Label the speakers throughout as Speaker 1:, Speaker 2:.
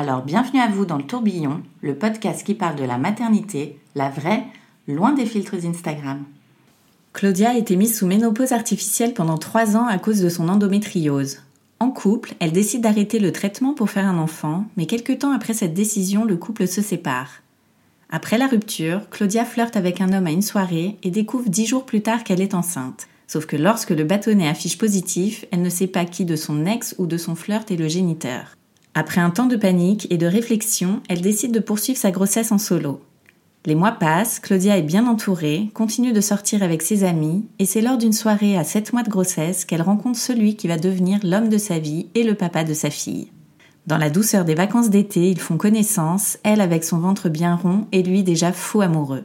Speaker 1: Alors bienvenue à vous dans le tourbillon, le podcast qui parle de la maternité, la vraie, loin des filtres Instagram. Claudia a été mise sous ménopause artificielle pendant 3 ans à cause de son endométriose. En couple, elle décide d'arrêter le traitement pour faire un enfant, mais quelques temps après cette décision, le couple se sépare. Après la rupture, Claudia flirte avec un homme à une soirée et découvre dix jours plus tard qu'elle est enceinte. Sauf que lorsque le bâtonnet affiche positif, elle ne sait pas qui de son ex ou de son flirt est le géniteur. Après un temps de panique et de réflexion, elle décide de poursuivre sa grossesse en solo. Les mois passent, Claudia est bien entourée, continue de sortir avec ses amis, et c'est lors d'une soirée à 7 mois de grossesse qu'elle rencontre celui qui va devenir l'homme de sa vie et le papa de sa fille. Dans la douceur des vacances d'été, ils font connaissance, elle avec son ventre bien rond et lui déjà faux amoureux.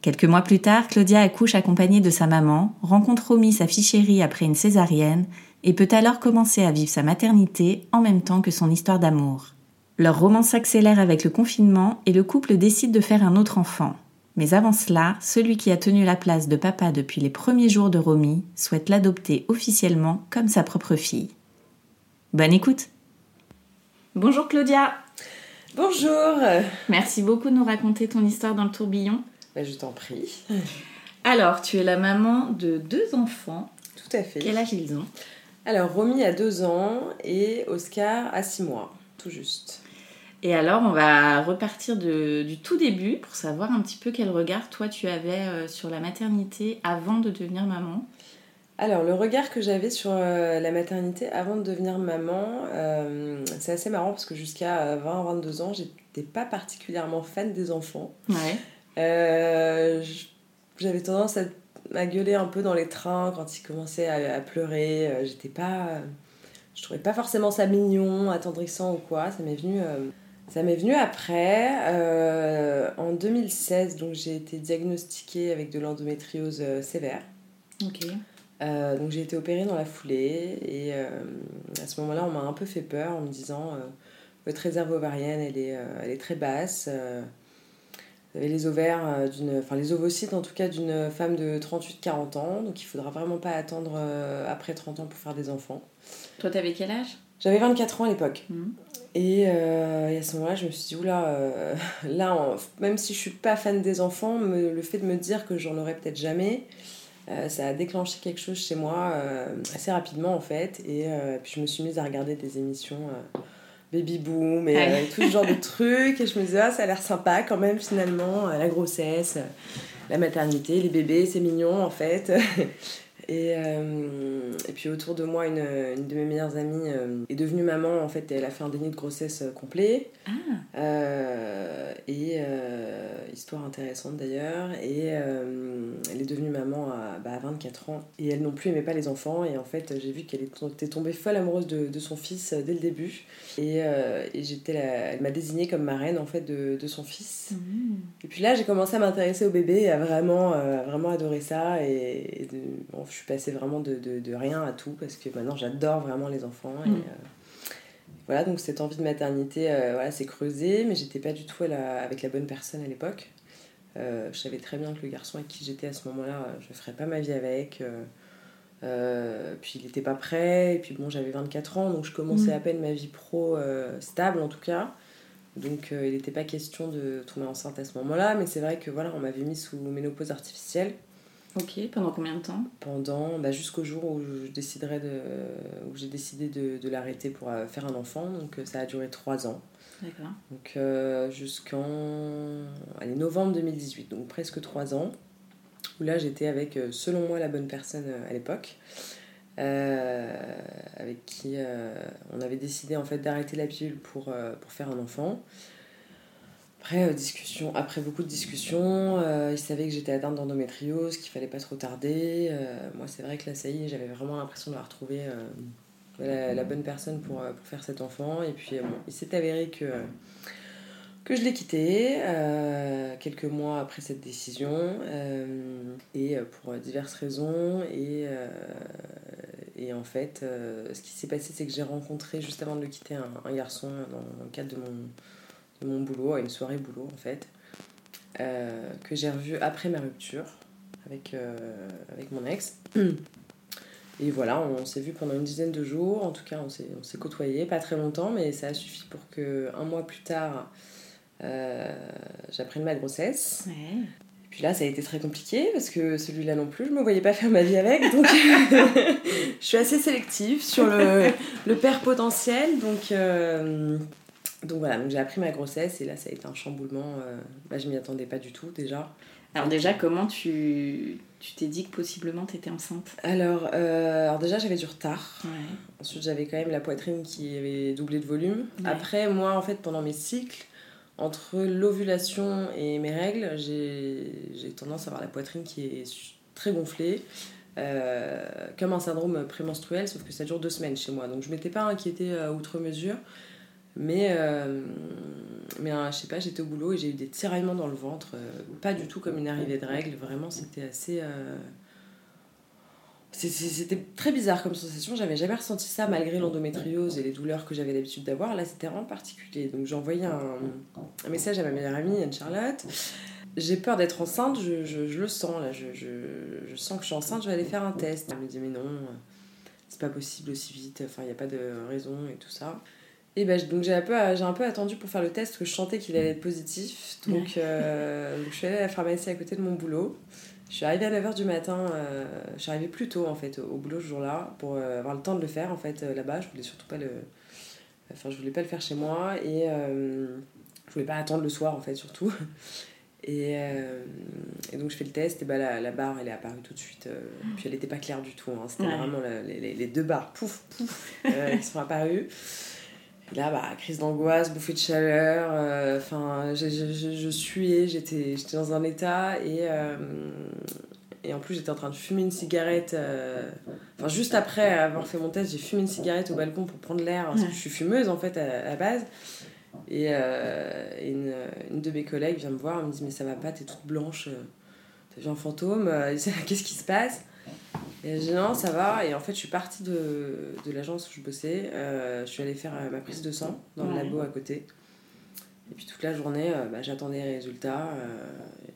Speaker 1: Quelques mois plus tard, Claudia accouche accompagnée de sa maman, rencontre Romy, sa fille chérie, après une césarienne, et peut alors commencer à vivre sa maternité en même temps que son histoire d'amour. Leur romance s'accélère avec le confinement et le couple décide de faire un autre enfant. Mais avant cela, celui qui a tenu la place de papa depuis les premiers jours de Romy souhaite l'adopter officiellement comme sa propre fille. Bonne écoute Bonjour Claudia
Speaker 2: Bonjour
Speaker 1: Merci beaucoup de nous raconter ton histoire dans le tourbillon.
Speaker 2: Bah, Je t'en prie.
Speaker 1: Alors, tu es la maman de deux enfants.
Speaker 2: Tout à fait.
Speaker 1: Quel âge ils ont?
Speaker 2: Alors, Romy a 2 ans et Oscar a 6 mois, tout juste.
Speaker 1: Et alors, on va repartir de- du tout début pour savoir un petit peu quel regard toi tu avais euh, sur la maternité avant de devenir maman.
Speaker 2: Alors, le regard que j'avais sur euh, la maternité avant de devenir maman, euh, c'est assez marrant parce que jusqu'à 20-22 ans, j'étais pas particulièrement fan des enfants.
Speaker 1: Ouais.
Speaker 2: Euh, J'avais tendance à, à gueuler un peu dans les trains quand ils commençaient à, à pleurer. Euh, J'étais pas. Je trouvais pas forcément ça mignon, attendrissant ou quoi. Ça m'est venu. euh, ça m'est venu après, euh, en 2016, donc j'ai été diagnostiquée avec de l'endométriose euh, sévère.
Speaker 1: Ok.
Speaker 2: Euh, donc j'ai été opérée dans la foulée et euh, à ce moment-là on m'a un peu fait peur en me disant euh, votre réserve ovarienne elle est, euh, elle est très basse. Les ovaires euh, d'une, enfin les ovocytes en tout cas d'une femme de 38-40 ans, donc il faudra vraiment pas attendre euh, après 30 ans pour faire des enfants.
Speaker 1: Toi, t'avais quel âge?
Speaker 2: J'avais 24 ans à l'époque. Et, euh, et à ce moment-là, je me suis dit, oula, euh, là, même si je suis pas fan des enfants, me- le fait de me dire que j'en aurais peut-être jamais, euh, ça a déclenché quelque chose chez moi assez rapidement en fait. Et puis je me suis mise à regarder des émissions Baby Boom et euh, tout ce genre de trucs. Et je me disais, ah, ça a l'air sympa quand même finalement, euh, la grossesse, euh, la maternité, les bébés, c'est mignon en fait. Et, euh, et puis autour de moi, une, une de mes meilleures amies euh, est devenue maman. En fait, elle a fait un déni de grossesse euh, complet.
Speaker 1: Ah,
Speaker 2: et histoire intéressante d'ailleurs. Et elle est devenue maman à, bah, à 24 ans. Et elle non plus aimait pas les enfants. Et en fait, j'ai vu qu'elle était tombée folle amoureuse de, de son fils dès le début. Et, et j'étais la- elle m'a désignée comme marraine en fait de, de son fils.
Speaker 1: Mhm.
Speaker 2: Et puis là, j'ai commencé à m'intéresser au bébé et à vraiment, à vraiment adorer ça. Et, et de- bon, je suis passée vraiment de, de, de rien à tout parce que maintenant j'adore vraiment les enfants. Et,
Speaker 1: Mm.
Speaker 2: euh, voilà, donc cette envie de maternité euh, voilà, s'est creusée, mais j'étais pas du tout la- avec la bonne personne à l'époque. Euh, je savais très bien que le garçon avec qui j'étais à ce moment-là, je ferais pas ma vie avec. puis il était pas prêt, et puis bon, j'avais 24 ans, donc je commençais
Speaker 1: Mm.
Speaker 2: à peine ma vie pro stable en tout cas. Donc euh, il n'était pas question de tomber enceinte à ce moment-là, mais c'est vrai que voilà, on m'avait mis sous ménopause artificielle
Speaker 1: Ok, pendant combien de temps?
Speaker 2: Pendant bah, jusqu'au jour où je déciderai de où j'ai décidé de, de l'arrêter pour euh, faire un enfant. Donc euh, ça a duré trois ans.
Speaker 3: D'accord.
Speaker 2: Donc euh, jusqu'en allez, novembre 2018, donc presque trois ans, où là j'étais avec, selon moi, la bonne personne à l'époque, euh, avec qui euh, on avait décidé en fait d'arrêter la pilule pour, pour faire un enfant. Après, euh, discussion, après beaucoup de discussions, euh, il savait que j'étais atteinte d'endométriose, qu'il fallait pas trop tarder. Euh, moi, c'est vrai que y est, j'avais vraiment l'impression d'avoir trouvé euh, la, la bonne personne pour, euh, pour faire cet enfant. Et puis, il s'est avéré que, que je l'ai quitté quelques mois après cette décision, et pour diverses raisons. Et, et en fait, ce qui s'est passé, c'est que j'ai rencontré, juste avant de le quitter, un, garçon dans le cadre de mon, de mon boulot, à une soirée boulot en fait, euh, que j'ai revu après ma rupture avec, euh, avec mon ex. Et voilà, on s'est vu pendant une dizaine de jours, en tout cas on s'est, on s'est côtoyés, pas très longtemps, mais ça a suffi pour que un mois plus tard, euh, j'apprenne ma grossesse.
Speaker 3: Ouais.
Speaker 2: Et puis là, ça a été très compliqué parce que celui-là non plus, je me voyais pas faire ma vie avec. Donc, je suis assez sélective sur le, le père potentiel. Donc, euh, donc voilà, donc j'ai appris ma grossesse et là, ça a été un chamboulement. euh, bah, je m'y attendais pas du tout déjà.
Speaker 3: Alors déjà, comment tu tu t'es dit que possiblement tu étais enceinte?
Speaker 2: Alors, euh, alors déjà, j'avais du retard.
Speaker 3: Ouais.
Speaker 2: Ensuite, j'avais quand même la poitrine qui avait doublé de volume.
Speaker 3: Ouais.
Speaker 2: Après, moi, en fait, pendant mes cycles, entre l'ovulation et mes règles, j'ai tendance à avoir la poitrine qui est très gonflée. euh, comme un syndrome prémenstruel, sauf que ça dure deux semaines chez moi. Donc je m'étais pas inquiétée euh, outre mesure. Mais, euh, mais euh, je sais pas, j'étais au boulot et j'ai eu des tiraillements dans le ventre. euh, pas du tout comme une arrivée de règles. Vraiment, c'était assez. euh, C'était très bizarre comme sensation, j'avais jamais ressenti ça malgré l'endométriose et les douleurs que j'avais l'habitude d'avoir. Là, c'était vraiment particulier. Donc, j'ai envoyé un, message à ma meilleure amie, Anne-Charlotte. J'ai peur d'être enceinte, je, je- le sens là, je- je sens que je suis enceinte, je vais aller faire un test. Elle me dit, mais non, c'est pas possible aussi vite, enfin, il n'y a pas de raison et tout ça. Et ben, donc j'ai un, peu, j'ai un peu attendu pour faire le test parce que je sentais qu'il allait être positif. Donc, euh, donc je suis allée à la pharmacie à côté de mon boulot. Je suis arrivée à 9h du matin, euh, je suis arrivée plus tôt en fait au boulot ce jour-là pour euh, avoir le temps de le faire en fait euh, là-bas. Je voulais surtout pas le. Enfin, je voulais pas le faire chez moi et je voulais pas attendre le soir en fait surtout. Et, euh, et donc je fais le test et bah la, la barre elle est apparue tout de suite. euh, puis elle était pas claire du tout, hein, c'était
Speaker 3: Ouais.
Speaker 2: vraiment la- les, les- les deux barres pouf pouf euh, qui sont apparues. Et là, bah, crise d'angoisse, bouffée de chaleur, euh, enfin, je, je, suais, j'étais dans un état et, euh, et en plus j'étais en train de fumer une cigarette. euh, Enfin, juste après avoir fait mon test, j'ai fumé une cigarette au balcon pour prendre l'air parce que je suis fumeuse en fait à, la base. Et, euh, et une, une de mes collègues vient me voir, elle me dit Mais ça va pas, t'es toute blanche, t'as vu un fantôme, qu'est-ce qui se passe? Et je dis Non, ça va. Et en fait, je suis partie de, de l'agence où je bossais, euh, je suis allée faire euh, ma prise de sang dans le labo à côté. Et puis toute la journée, euh, bah, j'attendais les résultats,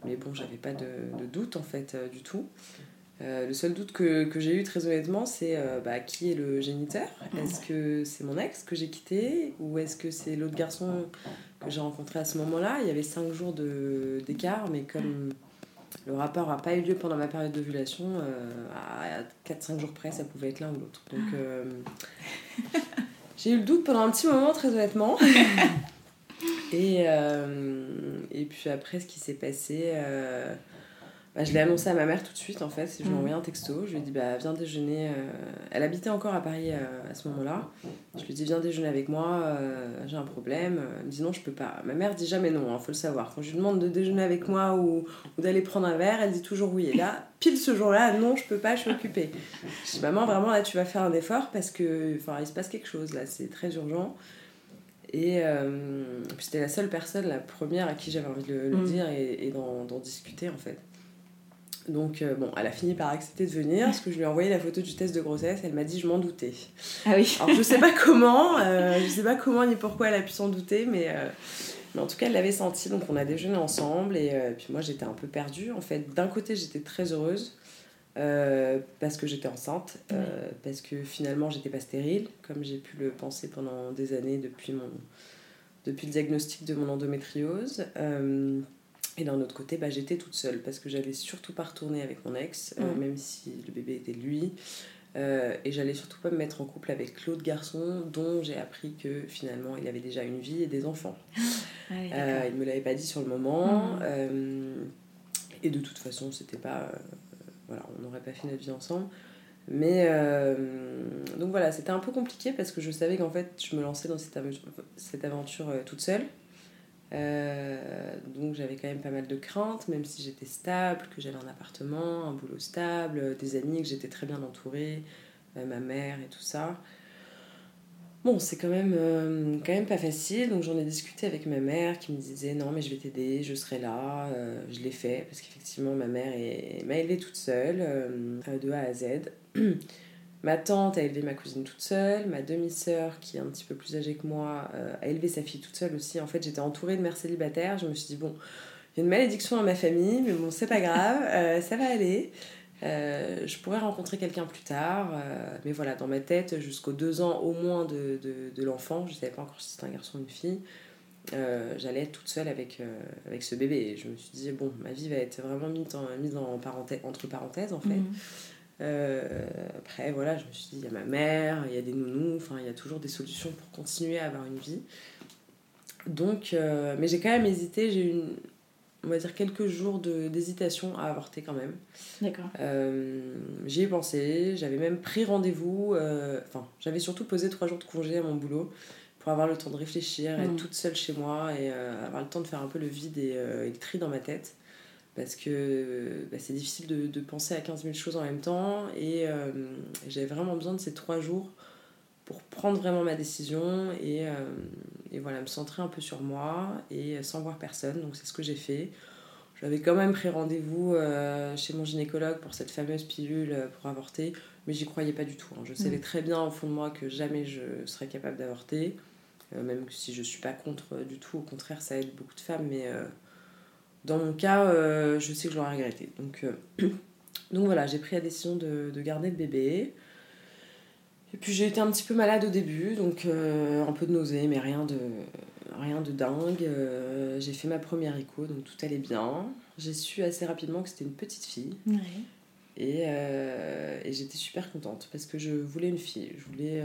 Speaker 2: mais bon, j'avais pas de, de doute en fait du tout. Euh, le seul doute que, que j'ai eu très honnêtement, c'est euh, bah, qui est le géniteur? Est-ce que c'est mon ex que j'ai quitté? Ou est-ce que c'est l'autre garçon que j'ai rencontré à ce moment-là? Il y avait 5 jours d'écart, mais comme le rapport n'a pas eu lieu pendant ma période d'ovulation, euh, à 4-5 jours près, ça pouvait être l'un ou l'autre. Donc euh, j'ai eu le doute pendant un petit moment, très honnêtement. Et, euh, et puis après, ce qui s'est passé, bah, je l'ai annoncé à ma mère tout de suite en fait. Je lui ai
Speaker 3: Mhm.
Speaker 2: envoyé un texto. Je lui ai dit bah, viens déjeuner. euh, Elle habitait encore à Paris euh, à ce moment-là. Je lui ai dit viens déjeuner avec moi, euh, j'ai un problème. Elle me dit non, je peux pas. Ma mère dit jamais non, il faut le savoir. Quand je lui demande de déjeuner avec moi ou, ou d'aller prendre un verre, elle dit toujours oui. Et là, pile ce jour-là, non, je peux pas, je suis occupée. Je dis maman, vraiment là, tu vas faire un effort parce que enfin, il se passe quelque chose là, c'est très urgent. Et euh, puis c'était la seule personne, la première à qui j'avais envie de le, le
Speaker 3: Mm.
Speaker 2: dire et, d'en discuter en fait. Donc euh, bon, elle a fini par accepter de venir parce que je lui ai envoyé la photo du test de grossesse. Elle m'a dit je m'en doutais.
Speaker 3: Ah oui.
Speaker 2: Alors je sais pas comment, euh, je sais pas comment ni pourquoi elle a pu s'en douter, mais, euh, mais en tout cas elle l'avait senti. Donc on a déjeuné ensemble et euh, puis moi j'étais un peu perdue. En fait, d'un côté j'étais très heureuse parce que j'étais enceinte, parce que finalement j'étais pas stérile, comme j'ai pu le penser pendant des années depuis mon depuis le diagnostic de mon endométriose. Euh, et d'un autre côté, bah, j'étais toute seule parce que j'avais surtout pas retourné avec mon ex, euh,
Speaker 3: Mm.
Speaker 2: même si le bébé était lui. et j'allais surtout pas me mettre en couple avec l'autre garçon dont j'ai appris que finalement il avait déjà une vie et des enfants. Ah il me l'avait pas dit sur le moment. Mmh. et de toute façon, c'était pas. voilà, on n'aurait pas fait notre vie ensemble. Mais euh, donc voilà, c'était un peu compliqué parce que je savais qu'en fait je me lançais dans cette aventure, cette aventure euh, toute seule. Euh, donc j'avais quand même pas mal de craintes, même si j'étais stable, que j'avais un appartement, un boulot stable, des amis, que j'étais très bien entourée, ma mère et tout ça. Bon, c'est quand même, euh, quand même pas facile, donc j'en ai discuté avec ma mère qui me disait non mais je vais t'aider, je serai là, euh, je l'ai fait parce qu'effectivement ma mère m'a élevée toute seule, euh, de A à Z. ma tante a élevé ma cousine toute seule, ma demi-sœur qui est un petit peu plus âgée que moi a élevé sa fille toute seule aussi. En fait j'étais entourée de mères célibataires, je me suis dit bon, il y a une malédiction dans ma famille, mais bon c'est pas grave, ça va aller. Euh, je pourrais rencontrer quelqu'un plus tard, euh, mais voilà, dans ma tête, jusqu'aux deux ans au moins de, de, de l'enfant, je ne savais pas encore si c'était un garçon ou une fille, euh, j'allais être toute seule avec, avec ce bébé. Et je me suis dit, bon, ma vie va être vraiment mise, en, mise en parenthèse, entre parenthèses en fait. Mhm. après, voilà, je me suis dit, il y a ma mère, il y a des nounous, enfin, il y a toujours des solutions pour continuer à avoir une vie. Donc, mais j'ai quand même hésité, j'ai eu une, on va dire, quelques jours d'hésitation à avorter quand même.
Speaker 3: D'accord.
Speaker 2: Euh, j'y ai pensé, j'avais même pris rendez-vous, euh, enfin, j'avais surtout posé trois jours de congé à mon boulot pour avoir le temps de réfléchir, être mm. toute seule chez moi et euh, avoir le temps de faire un peu le vide et, le tri dans ma tête. Parce que bah, c'est difficile de, de, penser à 15 000 choses en même temps et j'avais vraiment besoin de ces trois jours pour prendre vraiment ma décision et, euh, et, voilà, me centrer un peu sur moi et sans voir personne. Donc c'est ce que j'ai fait. J'avais quand même pris rendez-vous euh, chez mon gynécologue pour cette fameuse pilule pour avorter, mais j'y croyais pas du tout. Hein. Je savais mm. très bien au fond de moi que jamais je serais capable d'avorter, euh, même si je suis pas contre du tout, au contraire ça aide beaucoup de femmes, mais dans mon cas, je sais que je l'aurais regretté. Donc, donc voilà, j'ai pris la décision de, de garder le bébé. Et puis j'ai été un petit peu malade au début, donc euh, un peu de nausée, mais rien de, rien de dingue. Euh, j'ai fait ma première écho, donc tout allait bien. J'ai su assez rapidement que c'était une petite fille. Et, euh, et j'étais super contente parce que je voulais une fille. Je, voulais,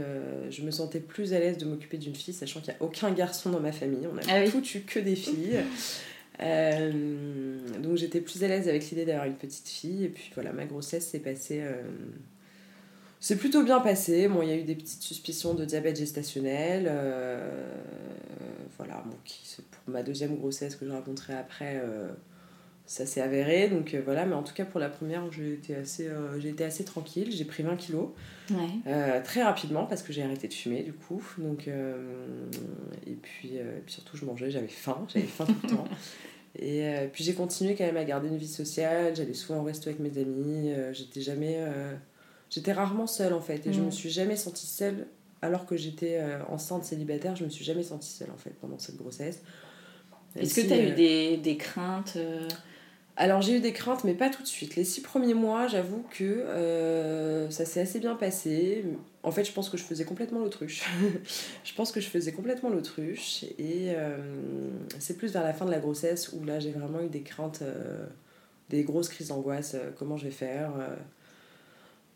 Speaker 2: je me sentais plus à l'aise de m'occuper d'une fille, sachant qu'il n'y a aucun garçon dans ma famille. On a ah tout eu que des filles. donc j'étais plus à l'aise avec l'idée d'avoir une petite fille. Et puis voilà, ma grossesse s'est passée c'est plutôt bien passé. Bon, il y a eu des petites suspicions de diabète gestationnel. Euh, voilà, bon, qui, pour ma deuxième grossesse que je raconterai après, euh, ça s'est avéré. Donc euh, voilà, mais en tout cas pour la première, j'ai été assez, j'ai été assez tranquille. J'ai pris 20 kilos très rapidement parce que j'ai arrêté de fumer du coup. Donc, et, puis, puis surtout, je mangeais, j'avais faim, j'avais faim tout le temps. Et puis j'ai continué quand même à garder une vie sociale. J'allais souvent au resto avec mes amis. J'étais jamais J'étais rarement seule en fait et je me suis jamais sentie seule alors que j'étais euh, enceinte célibataire, je me suis jamais sentie seule en fait pendant cette grossesse.
Speaker 3: Est-ce que tu as eu euh, des, des craintes euh
Speaker 2: Alors j'ai eu des craintes mais pas tout de suite. Les six premiers mois, j'avoue que ça s'est assez bien passé. En fait, je pense que je faisais complètement l'autruche. je pense que je faisais complètement l'autruche et c'est plus vers la fin de la grossesse où là j'ai vraiment eu des craintes, des grosses crises d'angoisse. comment je vais faire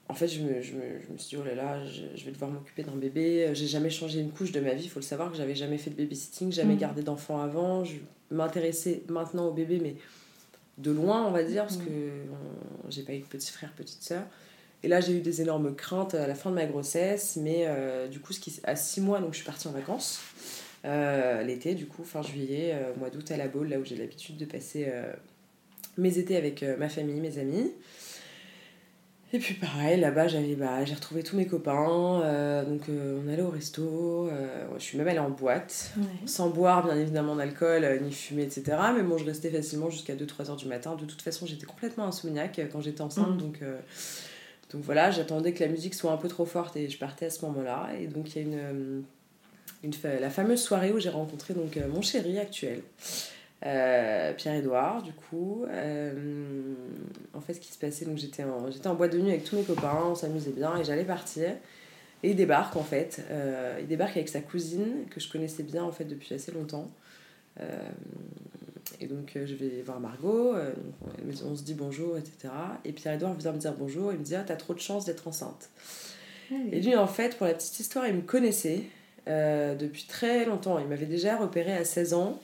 Speaker 2: en fait, je me, je, me, je me, suis dit, oh là là, je, vais devoir m'occuper d'un bébé. J'ai jamais changé une couche de ma vie. Il faut le savoir que j'avais jamais fait de babysitting, jamais mm. gardé d'enfant avant. Je m'intéressais maintenant au bébé, mais de loin, on va dire, parce mm. que j'ai pas eu de petit frère, petite soeur. Et là, j'ai eu des énormes craintes à la fin de ma grossesse, mais euh, du coup, ce qui, à six mois, donc je suis partie en vacances. Euh, l'été, du coup, fin juillet, euh, mois d'août à la Baule, là où j'ai l'habitude de passer mes étés avec ma famille, mes amis. Et puis pareil, là-bas, j'avais, bah, j'ai retrouvé tous mes copains. Euh, donc euh, on allait au resto. Euh, je suis même allée en boîte. Sans boire, bien évidemment, d'alcool, ni fumer, etc. Mais bon, je restais facilement jusqu'à 2-3 heures du matin. De toute façon, j'étais complètement insomniaque quand j'étais enceinte. Mm. Donc, donc voilà, j'attendais que la musique soit un peu trop forte et je partais à ce moment-là. Et donc il y a une, une, la fameuse soirée où j'ai rencontré donc, mon chéri actuel. Euh, Pierre-Edouard, du coup. Euh, en fait, ce qui se passait, donc j'étais en, j'étais en boîte de nuit avec tous mes copains, on s'amusait bien et j'allais partir. Et il débarque en fait. Euh, il débarque avec sa cousine, que je connaissais bien en fait depuis assez longtemps. et donc je vais voir Margot, on, se dit bonjour, etc. Et Pierre-Edouard vient me dire bonjour, il me dit Ah, t'as trop de chance d'être enceinte. Ah et lui, en fait, pour la petite histoire, il me connaissait depuis très longtemps. Il m'avait déjà repéré à 16 ans.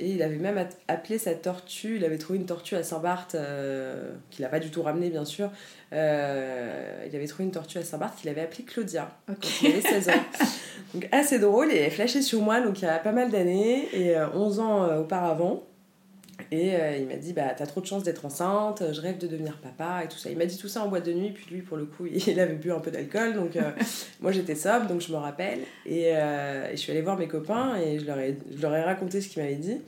Speaker 2: Et il avait même appelé sa tortue, il avait trouvé une tortue à Saint-Barth, euh, qu'il n'a pas du tout ramenée bien sûr. Euh, il avait trouvé une tortue à Saint-Barth qu'il avait appelée Claudia quand il avait 16 ans. Donc assez drôle, et elle flashé sur moi donc il y a pas mal d'années, et 11 euh, ans auparavant. Et il m'a dit bah t'as trop de chance d'être enceinte, je rêve de devenir papa et tout ça. Il m'a dit tout ça en boîte de nuit, puis lui pour le coup il avait bu un peu d'alcool, donc moi j'étais sobre, donc je me rappelle. Et, et, je suis allée voir mes copains et je leur ai, je leur ai raconté ce qu'il m'avait dit.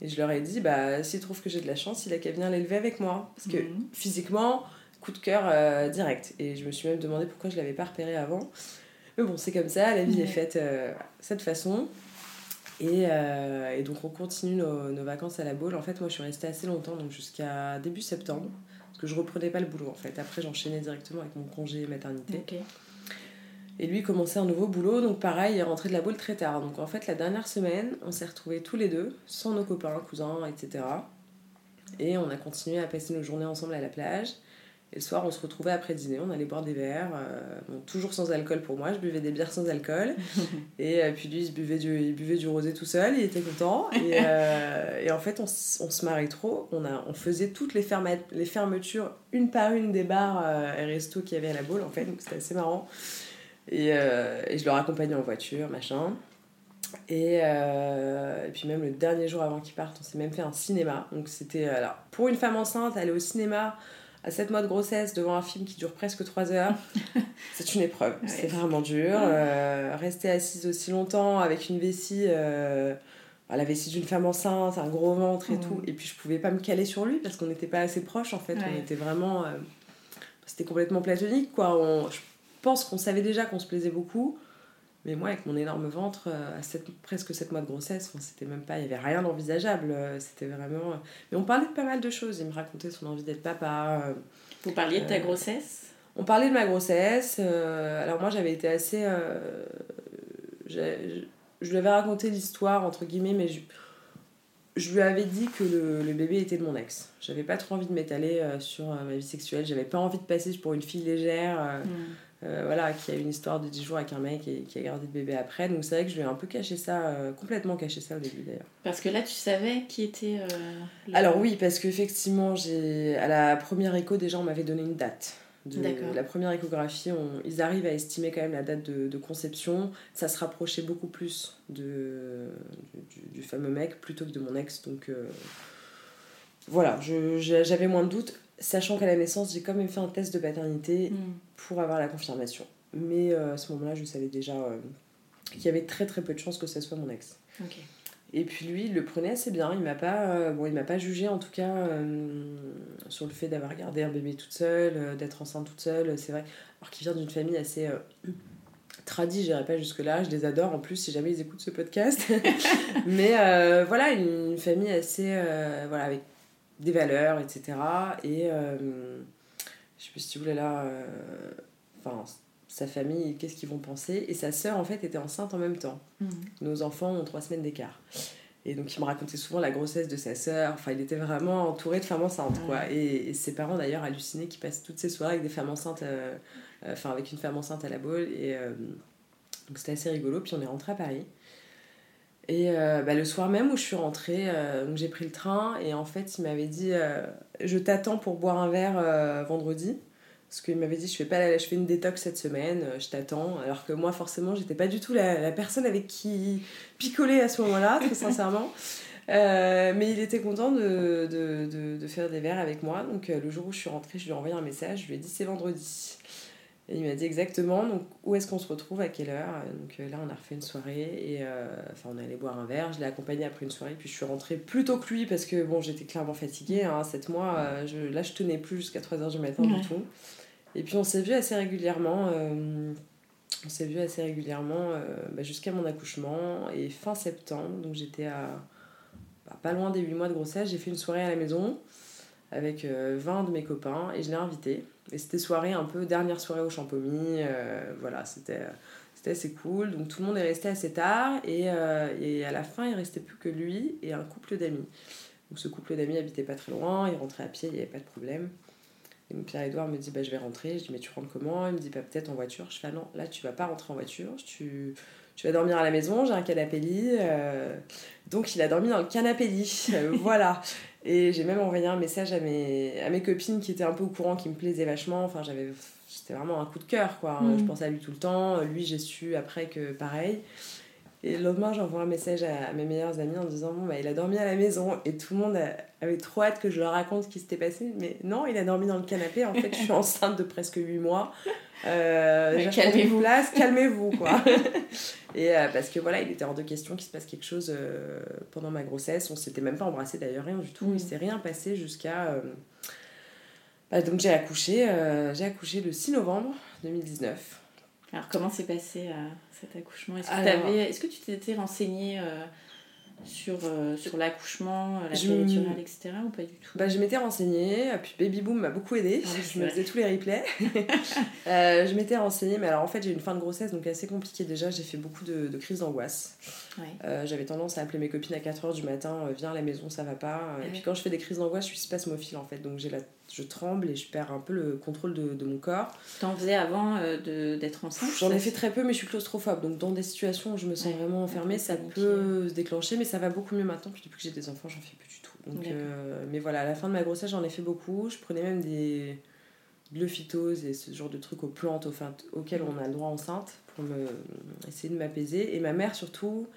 Speaker 2: Et je leur ai dit, bah, s'il trouve que j'ai de la chance, il a qu'à venir l'élever avec moi. Parce que mhm. physiquement, coup de cœur euh, direct. Et je me suis même demandé pourquoi je l'avais pas repéré avant. Mais bon, c'est comme ça, la vie est faite euh, cette façon. Et, euh, et, donc on continue nos, nos, vacances à la boule. En fait, moi je suis restée assez longtemps, donc jusqu'à début septembre. Parce que je reprenais pas le boulot en fait. Après, j'enchaînais directement avec mon congé maternité. Et lui commençait un nouveau boulot, donc pareil, il est rentré de la boule très tard. Donc en fait, la dernière semaine, on s'est retrouvés tous les deux, sans nos copains, cousins, etc. Et on a continué à passer nos journées ensemble à la plage. Et le soir, on se retrouvait après dîner, on allait boire des verres, euh, toujours sans alcool pour moi, je buvais des bières sans alcool. et euh, puis lui, il buvait, du, il buvait du rosé tout seul, il était content. Et, euh, et en fait, on, on, se marie trop. On, a, on faisait toutes les, les fermetures, une par une, des bars et restos qu'il y avait à la boule, en fait, donc c'était assez marrant. Et, et, je leur accompagnais en voiture, machin. Et, euh, et, puis même le dernier jour avant qu'ils partent, on s'est même fait un cinéma. Donc c'était, alors, pour une femme enceinte, aller au cinéma à 7 mois de grossesse devant un film qui dure presque 3 heures, c'est une épreuve. C'est vraiment dur. rester assise aussi longtemps avec une vessie, la vessie d'une femme enceinte, un gros ventre et tout. Et puis je pouvais pas me caler sur lui parce qu'on n'était pas assez proches en fait. On était vraiment. c'était complètement platonique quoi. On, pense qu'on savait déjà qu'on se plaisait beaucoup. Mais moi, avec mon énorme ventre, euh, à presque 7 mois de grossesse, c'était même pas, il n'y avait rien d'envisageable. Euh, c'était vraiment. Euh, mais on parlait de pas mal de choses. Il me racontait son envie d'être papa.
Speaker 3: Vous parliez de ta grossesse?
Speaker 2: On parlait de ma grossesse. alors moi, j'avais été assez. je, lui avais raconté l'histoire, entre guillemets, mais je, je, lui avais dit que le, le, bébé était de mon ex. J'avais pas trop envie de m'étaler sur ma vie sexuelle. J'avais pas envie de passer pour une fille légère. Hmm. Euh, voilà, qui a une histoire de 10 jours avec un mec et qui a gardé le bébé après. Donc c'est vrai que je lui ai un peu caché ça, euh, complètement caché ça au début d'ailleurs.
Speaker 3: Parce que là, tu savais qui était. Euh,
Speaker 2: Alors oui, parce qu'effectivement, à la première écho, déjà, on m'avait donné une date. De la première échographie, ils arrivent à estimer quand même la date de, conception. Ça se rapprochait beaucoup plus de, du, fameux mec plutôt que de mon ex. Donc voilà, j'avais moins de doutes sachant qu'à la naissance, j'ai quand même fait un test de paternité mm. pour avoir la confirmation. Mais euh, à ce moment-là, je savais déjà euh, qu'il y avait très très peu de chances que ce soit mon ex. Et puis lui, il le prenait assez bien. Il m'a pas, euh, bon, il m'a pas jugé en tout cas sur le fait d'avoir gardé un bébé toute seule, d'être enceinte toute seule. C'est vrai, alors qu'il vient d'une famille assez tradie, j'irai pas jusque là. Je les adore en plus si jamais ils écoutent ce podcast. Mais voilà, une, famille assez, voilà, avec des valeurs, etc. Et euh, je sais plus si tu voulais là. Euh, enfin, sa famille, qu'est-ce qu'ils vont penser. Et sa sœur, en fait, était enceinte en même temps. Mhm. Nos enfants ont trois semaines d'écart. Et donc, il me racontait souvent la grossesse de sa sœur. Enfin, il était vraiment entouré de femmes enceintes, quoi. Et, ses parents, d'ailleurs, hallucinaient qu'il passe toutes ses soirées avec des femmes enceintes, euh, enfin, avec une femme enceinte à la boule. Et donc, c'était assez rigolo. Puis, on est rentré à Paris. Et euh, bah, le soir même où je suis rentrée, euh, j'ai pris le train et en fait il m'avait dit euh, je t'attends pour boire un verre vendredi. Parce qu'il m'avait dit je fais, pas je fais une détox cette semaine, je t'attends. Alors que moi forcément j'étais pas du tout la, la, personne avec qui picoler à ce moment-là, très sincèrement. mais il était content de, de, de, de, faire des verres avec moi. Donc le jour où je suis rentrée, je lui ai envoyé un message, je lui ai dit c'est vendredi. Et il m'a dit exactement donc, où est-ce qu'on se retrouve, à quelle heure. Donc euh, là, on a refait une soirée et euh, enfin, on est allé boire un verre. Je l'ai accompagné après une soirée, puis je suis rentrée plus tôt que lui parce que bon, j'étais clairement fatiguée. Hein, 7 mois, euh, je, là, je tenais plus jusqu'à 3h du matin du tout. Et puis on s'est vu assez régulièrement. on s'est vu assez régulièrement bah, jusqu'à mon accouchement et fin septembre. Donc j'étais à bah, pas loin des 8 mois de grossesse. J'ai fait une soirée à la maison avec 20 de mes copains et je l'ai invité. Et c'était soirée un peu, dernière soirée au Champomy, euh, voilà, c'était assez cool. Donc tout le monde est resté assez tard. Et, euh, et à la fin, il restait plus que lui et un couple d'amis. Donc ce couple d'amis habitait pas très loin. Il rentrait à pied, il n'y avait pas de problème. Et donc Pierre-Edouard me dit bah, Je vais rentrer. Je dis Mais tu rentres comment? Il me dit bah, Peut-être en voiture. Je fais ah Non, là, tu vas pas rentrer en voiture. Tu, tu vas dormir à la maison. J'ai un canapé lit. euh. Donc il a dormi dans le canapé lit. Voilà. Et j'ai même envoyé un message à mes, à mes copines qui étaient un peu au courant, qui me plaisaient vachement. Enfin, j'avais. C'était vraiment un coup de cœur, quoi.
Speaker 3: Mm.
Speaker 2: Je pensais à lui tout le temps. Lui, j'ai su après que pareil. Et le lendemain, j'envoie un message à, mes meilleurs amis en disant Bon, bah, il a dormi à la maison. Et tout le monde avait trop hâte que je leur raconte ce qui s'était passé. Mais non, il a dormi dans le canapé. En fait, je suis enceinte de presque 8 mois. Euh,
Speaker 3: calmez-vous.
Speaker 2: place, calmez-vous, quoi. Et euh, parce que voilà, il était hors de question qu'il se passe quelque chose euh, pendant ma grossesse. On s'était même pas embrassé d'ailleurs, rien du tout.
Speaker 3: Mm.
Speaker 2: Il s'est rien passé jusqu'à. bah, donc j'ai accouché, j'ai accouché le 6 novembre 2019.
Speaker 3: Alors, comment s'est passé euh, cet accouchement? Est-ce que,
Speaker 2: Alors-
Speaker 3: est-ce que tu t'étais renseignée euh, sur, euh, sur l'accouchement, la
Speaker 2: Je-
Speaker 3: péridurale, etc. ou pas du tout?
Speaker 2: Bah, je m'étais renseignée, puis Baby Boom m'a beaucoup aidée.
Speaker 3: Ah
Speaker 2: je me faisais tous les replays. Je m'étais renseignée, mais alors en fait j'ai eu une fin de grossesse donc assez compliquée déjà. J'ai fait beaucoup de, de crises d'angoisse.
Speaker 3: Ouais.
Speaker 2: Euh, J'avais tendance à appeler mes copines à 4h du matin, euh, viens à la maison, ça va pas.
Speaker 3: Ah
Speaker 2: et puis quand je fais des crises d'angoisse, je suis spasmophile en fait, donc j'ai la... je tremble et je perds un peu le contrôle de, de mon corps.
Speaker 3: T'en faisais avant euh, de- d'être enceinte
Speaker 2: J'en ai fait très peu, mais je suis claustrophobe, donc dans des situations où je me sens
Speaker 3: Ouais,
Speaker 2: vraiment enfermée, ça peut se déclencher, mais ça va beaucoup mieux maintenant. Puis depuis que j'ai des enfants, j'en fais plus du tout. Donc, euh, mais voilà, à la fin de ma grossesse, j'en ai fait beaucoup. Je prenais même des de l'euphytose et ce genre de trucs aux plantes enfin, auxquelles on a le droit enceinte pour me essayer de m'apaiser. Et ma mère surtout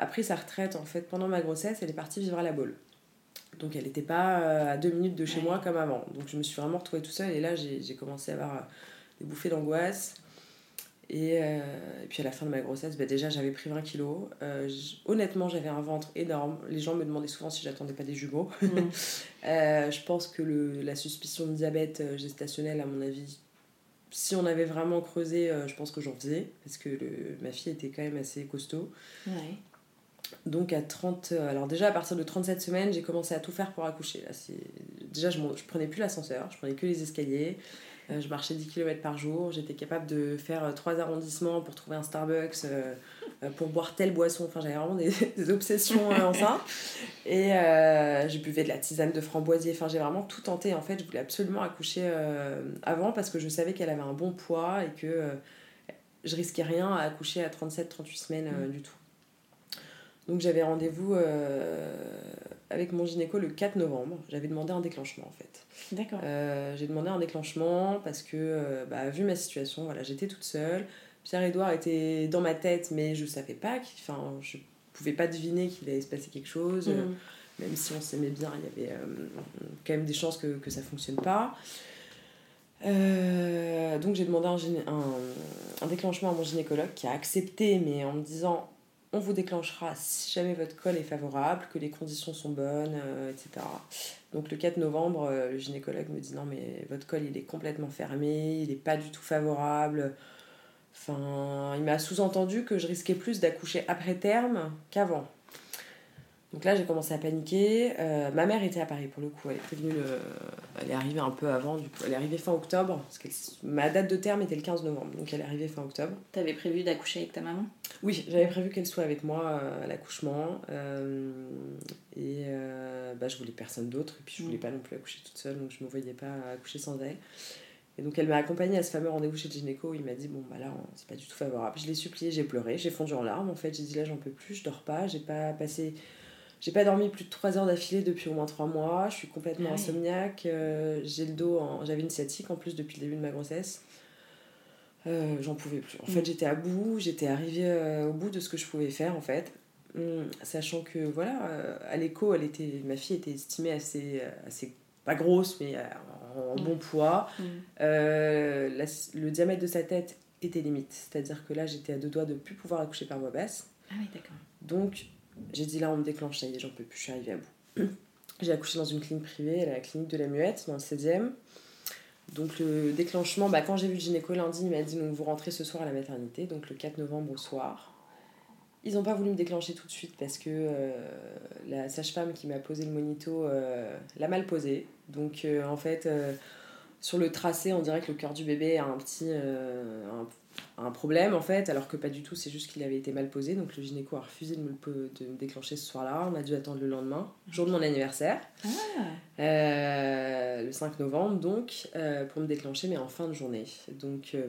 Speaker 2: a pris sa retraite en fait pendant ma grossesse. Elle est partie vivre à la Baule. Donc elle n'était pas euh, à deux minutes de chez moi comme avant. Donc je me suis vraiment retrouvée tout seule et là j'ai commencé à avoir euh, des bouffées d'angoisse. Et, euh, et puis à la fin de ma grossesse, bah déjà j'avais pris 20 kilos. Euh, honnêtement, j'avais un ventre énorme. Les gens me demandaient souvent si j'attendais pas des jumeaux.
Speaker 3: Mm.
Speaker 2: Euh, je pense que le, la suspicion de diabète gestationnel, à mon avis, si on avait vraiment creusé, je pense que j'en faisais. Parce que le- ma fille était quand même assez costaud.
Speaker 3: Ouais.
Speaker 2: Donc à 30... euh, Alors déjà à partir de 37 semaines, j'ai commencé à tout faire pour accoucher. Là, déjà, je, je prenais plus l'ascenseur, je prenais que les escaliers. Euh, je marchais 10 km par jour. J'étais capable de faire euh, trois arrondissements pour trouver un Starbucks, euh, pour boire telle boisson. Enfin, j'avais vraiment des, des obsessions euh, enceinte. Et je buvais de la tisane de framboisier. Enfin, j'ai vraiment tout tenté. En fait, je voulais absolument accoucher avant parce que je savais qu'elle avait un bon poids et que je risquais rien à accoucher à 37-38 semaines euh, du tout. Donc j'avais rendez-vous euh, avec mon gynéco le 4 novembre. J'avais demandé un déclenchement en fait.
Speaker 3: D'accord.
Speaker 2: Euh, j'ai demandé un déclenchement parce que, euh, bah, vu ma situation, voilà, j'étais toute seule. Pierre-Edouard était dans ma tête, mais je savais pas, enfin, je pouvais pas deviner qu'il allait se passer quelque chose. Euh,
Speaker 3: Mm.
Speaker 2: Même si on s'aimait bien, il y avait quand même des chances que, que ça fonctionne pas. Donc j'ai demandé un, un, un déclenchement à mon gynécologue qui a accepté, mais en me disant on vous déclenchera si jamais votre col est favorable, que les conditions sont bonnes, euh, etc. Donc le 4 novembre, euh, le gynécologue me dit non mais votre col il est complètement fermé, il n'est pas du tout favorable. Enfin, il m'a sous-entendu que je risquais plus d'accoucher après terme qu'avant. Donc là, j'ai commencé à paniquer. Euh, ma mère était à Paris pour le coup. Elle est prévenue. le- Elle est arrivée un peu avant. Du coup, elle est arrivée fin octobre. Parce que ma date de terme était le 15 novembre. Donc elle est arrivée fin octobre.
Speaker 3: T'avais prévu d'accoucher avec ta maman?
Speaker 2: Oui, j'avais prévu qu'elle soit avec moi euh, à l'accouchement. Euh, et euh, bah, je voulais personne d'autre. Et puis je voulais
Speaker 3: Mm.
Speaker 2: pas non plus accoucher toute seule. Donc je me voyais pas accoucher sans elle. Et donc elle m'a accompagnée à ce fameux rendez-vous chez le gynéco. Il m'a dit Bon, bah là, c'est pas du tout favorable. Je l'ai supplié, j'ai pleuré, j'ai fondu en larmes. En fait, j'ai dit Là, j'en peux plus, je dors pas. J'ai pas passé. J'ai pas dormi plus de 3 heures d'affilée depuis au moins 3 mois. Je suis complètement
Speaker 3: Ah oui.
Speaker 2: insomniaque. euh, j'ai le dos. en- J'avais une sciatique en plus depuis le début de ma grossesse. Euh, J'en pouvais plus. En
Speaker 3: Mm.
Speaker 2: fait, j'étais à bout. J'étais arrivée euh, au bout de ce que je pouvais faire en fait. Hum, sachant que voilà, à l'écho, elle était, ma fille était estimée assez, assez pas grosse, mais en,
Speaker 3: Mm.
Speaker 2: bon poids.
Speaker 3: Mm.
Speaker 2: La- le diamètre de sa tête était limite. C'est-à-dire que là, j'étais à deux doigts de plus pouvoir accoucher par voie basse.
Speaker 3: Ah oui, d'accord.
Speaker 2: Donc, j'ai dit là, on me déclenche, ça y est, j'en peux plus, je suis arrivée à bout. J'ai accouché dans une clinique privée, la clinique de la Muette, dans le 16e. Donc, le déclenchement, bah, quand j'ai vu le gynéco lundi, il m'a dit donc, vous rentrez ce soir à la maternité, donc le 4 novembre au soir. Ils n'ont pas voulu me déclencher tout de suite parce que euh, la sage-femme qui m'a posé le monito euh, l'a mal posé. Donc, euh, en fait, sur le tracé, on dirait que le cœur du bébé a un petit. Un problème en fait, alors que pas du tout, c'est juste qu'il avait été mal posé. Donc le gynéco a refusé de me, le, de me déclencher ce soir-là. On a dû attendre le lendemain, jour de mon anniversaire,
Speaker 3: Ah.
Speaker 2: euh, le 5 novembre donc, euh, pour me déclencher, mais en fin de journée. Donc, euh,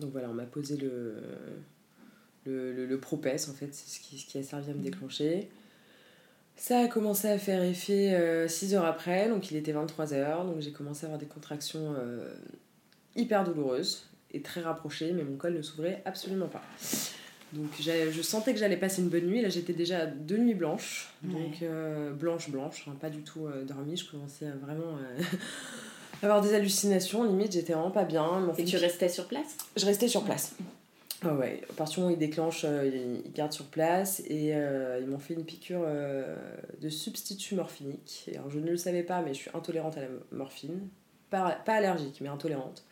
Speaker 2: donc voilà, on m'a posé le, le, le, le propès en fait, c'est ce qui, ce qui a servi à me déclencher. Ça a commencé à faire effet 6 heures après, donc il était 23h, donc j'ai commencé à avoir des contractions hyper douloureuses et très rapprochées, mais mon col ne s'ouvrait absolument pas. Donc je sentais que j'allais passer une bonne nuit, là j'étais déjà à deux nuits blanches, donc euh, blanche blanche, hein, pas du tout euh, dormi, je commençais à vraiment euh, avoir des hallucinations, limite j'étais vraiment pas bien. Fait
Speaker 3: Et tu restais sur place?
Speaker 2: Je restais sur place. Ah ouais, à partir du moment où ils déclenchent, euh, ils gardent sur place et euh, ils m'ont fait une piqûre de substitut morphinique. Et alors, je ne le savais pas, mais je suis intolérante à la morphine. Pas, pas allergique, mais intolérante.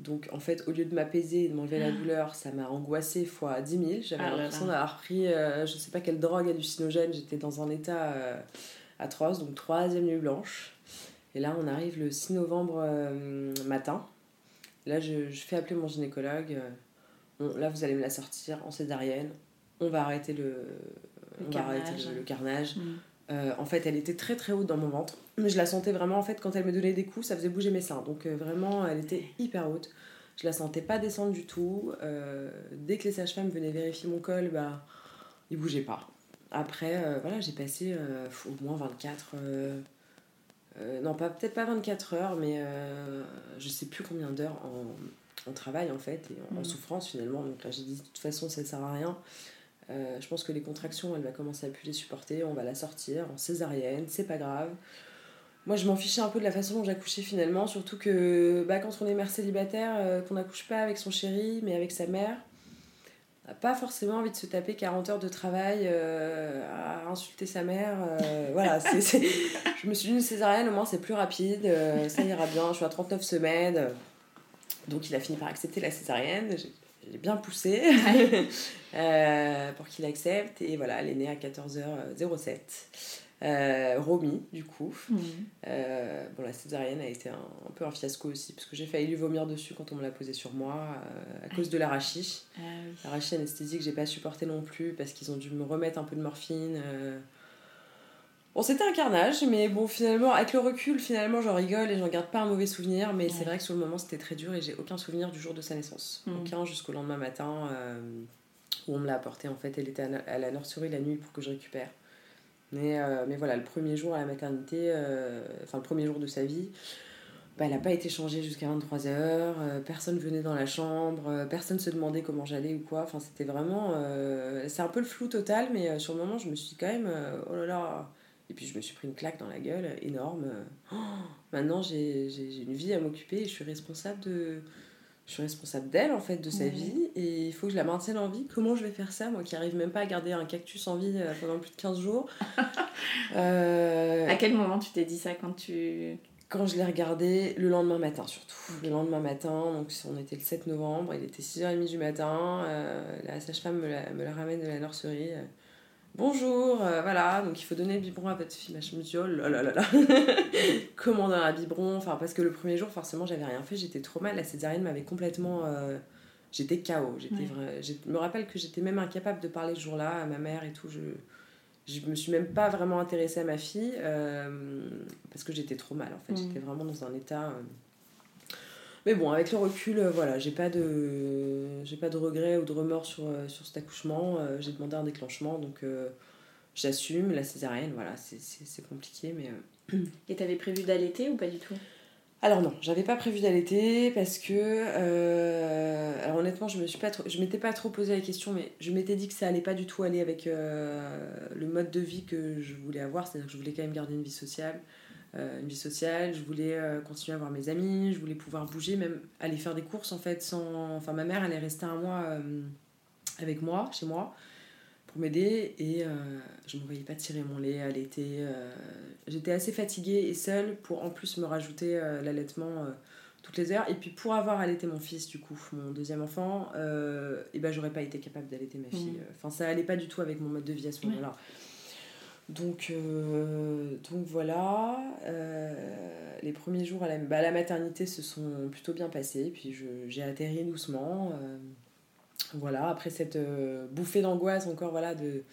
Speaker 2: Donc en fait, au lieu de m'apaiser et de m'enlever la douleur, ça m'a angoissée fois 10 000. J'avais
Speaker 3: Ah
Speaker 2: l'impression d'avoir pris euh, je sais pas quelle drogue hallucinogène. J'étais dans un état euh, atroce, donc troisième nuit blanche. Et là, on arrive le 6 novembre euh, matin. Là, je, je fais appeler mon gynécologue. là, vous allez me la sortir en césarienne. On va arrêter le,
Speaker 3: Le
Speaker 2: on va arrêter le carnage.
Speaker 3: Mm.
Speaker 2: Euh, en fait, elle était très très haute dans mon ventre. Mais je la sentais vraiment, en fait, quand elle me donnait des coups, ça faisait bouger mes seins. Donc euh, vraiment, elle était hyper haute. Je la sentais pas descendre du tout. Euh, dès que les sages-femmes venaient vérifier mon col, bah, il bougeait pas. Après, voilà, j'ai passé au moins 24... euh, euh, non, pas peut-être pas 24 heures, mais je sais plus combien d'heures en, en travail en fait, et en, en
Speaker 3: Mm.
Speaker 2: souffrance finalement. Donc là, j'ai dit de toute façon, ça sert à rien. Euh, je pense que les contractions, elle va commencer à plus les supporter. On va la sortir en césarienne, c'est pas grave. Moi, je m'en fichais un peu de la façon dont j'accouchais finalement, surtout que bah, quand on est mère célibataire, euh, qu'on n'accouche pas avec son chéri, mais avec sa mère, on n'a pas forcément envie de se taper 40 heures de travail euh, à insulter sa mère. voilà, je me suis dit une césarienne, au moins c'est plus rapide, ça ira bien, je suis à 39 semaines. Donc il a fini par accepter la césarienne, j'ai bien poussé euh, pour qu'il accepte. Et voilà, elle est née à 14h07. Euh, Romy, du coup.
Speaker 3: Mm.
Speaker 2: Euh, bon, la césarienne a été un, un peu un fiasco aussi, parce que j'ai failli lui vomir dessus quand on me l'a posé sur moi, euh, à cause de l'arachis.
Speaker 3: Ah oui.
Speaker 2: L'arachis anesthésique, j'ai pas supporté non plus, parce qu'ils ont dû me remettre un peu de morphine. Bon, c'était un carnage, mais bon, finalement, avec le recul, finalement, j'en rigole et j'en garde pas un mauvais souvenir, mais c'est vrai que sur le moment, c'était très dur et j'ai aucun souvenir du jour de sa naissance.
Speaker 3: Mhm.
Speaker 2: Aucun jusqu'au lendemain matin, euh, où on me l'a apporté. En fait, elle était à la nurserie la nuit pour que je récupère. Mais, euh, mais voilà, le premier jour à la maternité, euh, enfin le premier jour de sa vie, bah, elle n'a pas été changée jusqu'à 23h, personne venait dans la chambre, euh, personne se demandait comment j'allais ou quoi. Enfin, c'était vraiment. euh, c'est un peu le flou total, mais sur le moment, je me suis dit quand même. oh là là Et puis je me suis pris une claque dans la gueule, énorme. Oh, maintenant, j'ai une vie à m'occuper et je suis responsable de. Je suis responsable d'elle en fait, de sa
Speaker 3: Ouais.
Speaker 2: vie, et il faut que je la maintienne en vie. Comment je vais faire ça, moi qui arrive même pas à garder un cactus en vie euh, pendant plus de 15 jours Euh,
Speaker 3: À quel moment tu t'es dit ça quand tu.
Speaker 2: quand je l'ai regardé le lendemain matin surtout. Le lendemain matin, donc on était le 7 novembre, il était 6h30 du matin, euh, la sage-femme me la, me la ramène de la nurserie. Bonjour, euh, voilà, donc il faut donner le biberon à votre fille. Je me dis, oh là là là là, comment donner un biberon Enfin, parce que le premier jour, forcément, j'avais rien fait, j'étais trop mal, la césarienne m'avait complètement. euh, j'étais KO. J'étais
Speaker 3: Ouais.
Speaker 2: Je me rappelle que j'étais même incapable de parler ce jour-là à ma mère et tout. Je, je me suis même pas vraiment intéressée à ma fille euh, parce que j'étais trop mal en fait.
Speaker 3: Mhm.
Speaker 2: J'étais vraiment dans un état. Mais bon, avec le recul, euh, voilà, j'ai pas de, j'ai pas de regrets ou de remords sur, euh, sur cet accouchement. Euh, j'ai demandé un déclenchement, donc euh, j'assume la césarienne. Voilà, c'est- compliqué, mais. euh,
Speaker 3: Et t'avais prévu d'allaiter ou pas du tout?
Speaker 2: Alors non, j'avais pas prévu d'allaiter parce que euh, alors honnêtement, je me suis pas trop, je m'étais pas trop posé la question, mais je m'étais dit que ça allait pas du tout aller avec euh, le mode de vie que je voulais avoir, c'est-à-dire que je voulais quand même garder une vie sociale, une vie sociale, je voulais euh, continuer à voir mes amis, je voulais pouvoir bouger, même aller faire des courses en fait sans, enfin ma mère elle est restée un mois euh, avec moi, chez moi pour m'aider et euh, je ne me voyais pas tirer mon lait, allaiter. euh, J'étais assez fatiguée et seule pour en plus me rajouter euh, l'allaitement euh, toutes les heures. Et puis pour avoir allaité mon fils, du coup, mon deuxième enfant, euh, et ben j'aurais pas été capable d'allaiter ma fille.
Speaker 3: Mhm.
Speaker 2: Enfin, ça allait pas du tout avec mon mode de vie à ce moment-là. Donc, euh, donc voilà, euh, les premiers jours à la, bah, à la maternité se sont plutôt bien passés, puis j'ai atterri doucement. euh, voilà, après cette bouffée d'angoisse encore, voilà, de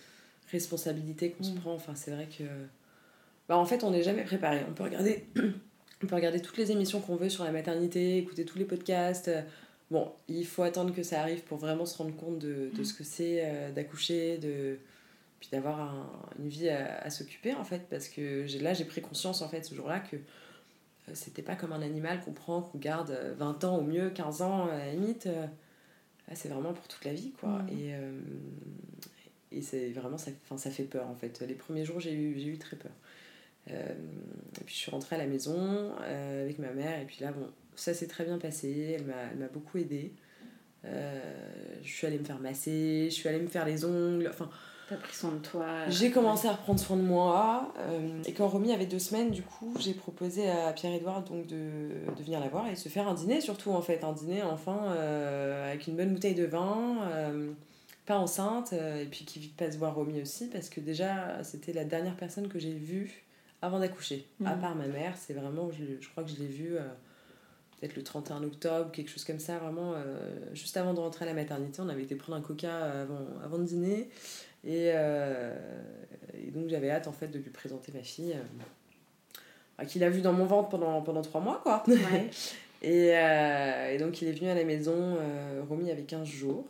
Speaker 2: responsabilité qu'on se
Speaker 3: Mm.
Speaker 2: prend, enfin c'est vrai que... Bah, en fait, on n'est jamais préparé. On peut regarder, on peut regarder toutes les émissions qu'on veut sur la maternité, écouter tous les podcasts. Bon, il faut attendre que ça arrive pour vraiment se rendre compte de, de ce que c'est d'accoucher, de puis d'avoir un- une vie à, à s'occuper en fait parce que là j'ai pris conscience en fait ce jour-là que euh, c'était pas comme un animal qu'on prend qu'on garde euh, 20 ans au mieux 15 ans à la limite euh, c'est vraiment pour toute la vie quoi.
Speaker 3: Mhm.
Speaker 2: et euh, et c'est vraiment ça, enfin, ça fait peur en fait. Les premiers jours j'ai eu, j'ai eu très peur. Euh, et puis je suis rentrée à la maison euh, avec ma mère et puis là bon ça s'est très bien passé elle m'a beaucoup aidée. Euh, je suis allée me faire masser je suis allée me faire les ongles enfin
Speaker 3: T'as pris soin de toi.
Speaker 2: j'ai commencé à reprendre soin de moi euh, et quand Romy avait deux semaines, du coup, j'ai proposé à Pierre-Edouard donc de, de venir la voir et se faire un dîner surtout en fait, un dîner enfin euh, avec une bonne bouteille de vin, euh, pas enceinte euh, et puis qui passe voir Romy aussi parce que déjà c'était la dernière personne que j'ai vue avant d'accoucher, à
Speaker 3: Mhm.
Speaker 2: part ma mère, c'est vraiment, je, je crois que je l'ai vue euh, peut-être le 31 octobre, quelque chose comme ça, vraiment euh, juste avant de rentrer à la maternité, on avait été prendre un coca avant, avant de dîner. Et, euh, et donc j'avais hâte en fait de lui présenter ma fille, euh, qu'il a vue dans mon ventre pendant, pendant trois mois quoi.
Speaker 3: Ouais.
Speaker 2: Et, euh, et donc il est venu à la maison, Romy avait 15 jours.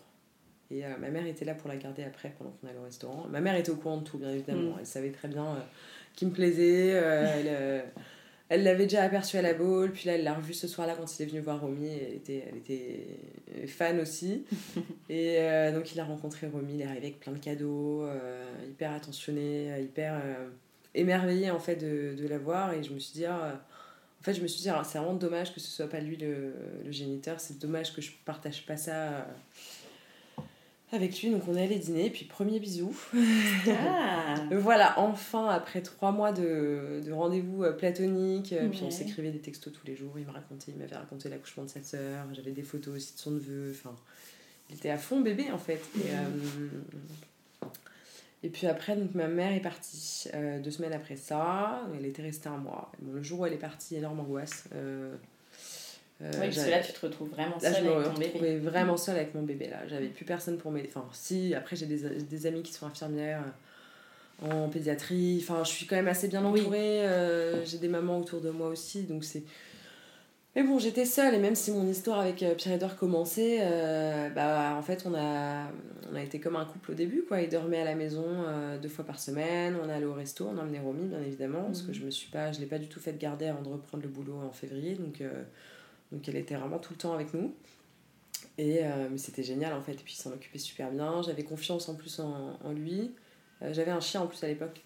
Speaker 2: Et euh, ma mère était là pour la garder après pendant qu'on allait au restaurant. Ma mère était au courant de tout, bien évidemment.
Speaker 3: Mm.
Speaker 2: Elle savait très bien euh, qui me plaisait. euh, elle, elle l'avait déjà aperçu à la boule. Puis là, elle l'a revu ce soir-là quand il est venu voir Romy. Elle était, elle était fan aussi. et euh, donc il a rencontré Romy. Il est arrivé avec plein de cadeaux, euh, hyper attentionné, euh, hyper euh, émerveillé en fait de, de la voir. Et je me suis dit, ah, en fait, je me suis dit, c'est vraiment dommage que ce soit pas lui le, le géniteur. C'est dommage que je partage pas ça euh, avec lui. Donc on est allé dîner. Puis premier bisou.
Speaker 3: Ah.
Speaker 2: Voilà, enfin, après trois mois de, de rendez-vous euh, platoniques, euh, puis on s'écrivait des textos tous les jours. Il me racontait, il m'avait raconté l'accouchement de sa sœur. J'avais des photos aussi de son neveu. Enfin, il était à fond bébé en fait. Et, euh, et puis après, donc, ma mère est partie euh, deux semaines après ça. Elle était restée un mois. Bon, le jour où elle est partie, énorme angoisse. Euh, euh,
Speaker 3: Oui, parce que là, tu te retrouves vraiment
Speaker 2: Là,
Speaker 3: seule
Speaker 2: je me
Speaker 3: avec ton bébé.
Speaker 2: vraiment seule avec mon bébé. là. J'avais plus personne pour m'aider. Enfin, si, après, j'ai des, des amis qui sont infirmières euh, en pédiatrie. Enfin, je suis quand même assez bien
Speaker 3: Oui.
Speaker 2: entourée. euh, j'ai des mamans autour de moi aussi. Donc, c'est. Mais bon, j'étais seule. Et même si mon histoire avec Pierre-Edouard commençait, euh, bah, en fait, on a, on a été comme un couple au début. Quoi. Il dormait à la maison deux fois par semaine. On allait au resto. On emmenait Romy, bien évidemment. Parce que
Speaker 3: Mhm.
Speaker 2: je me suis pas. Je l'ai pas du tout fait garder avant de reprendre le boulot en février. Donc. Donc elle était vraiment tout le temps avec nous. Et euh, c'était génial en fait. Et puis il s'en occupait super bien. J'avais confiance en plus en, en lui. Euh, J'avais un chien en plus à l'époque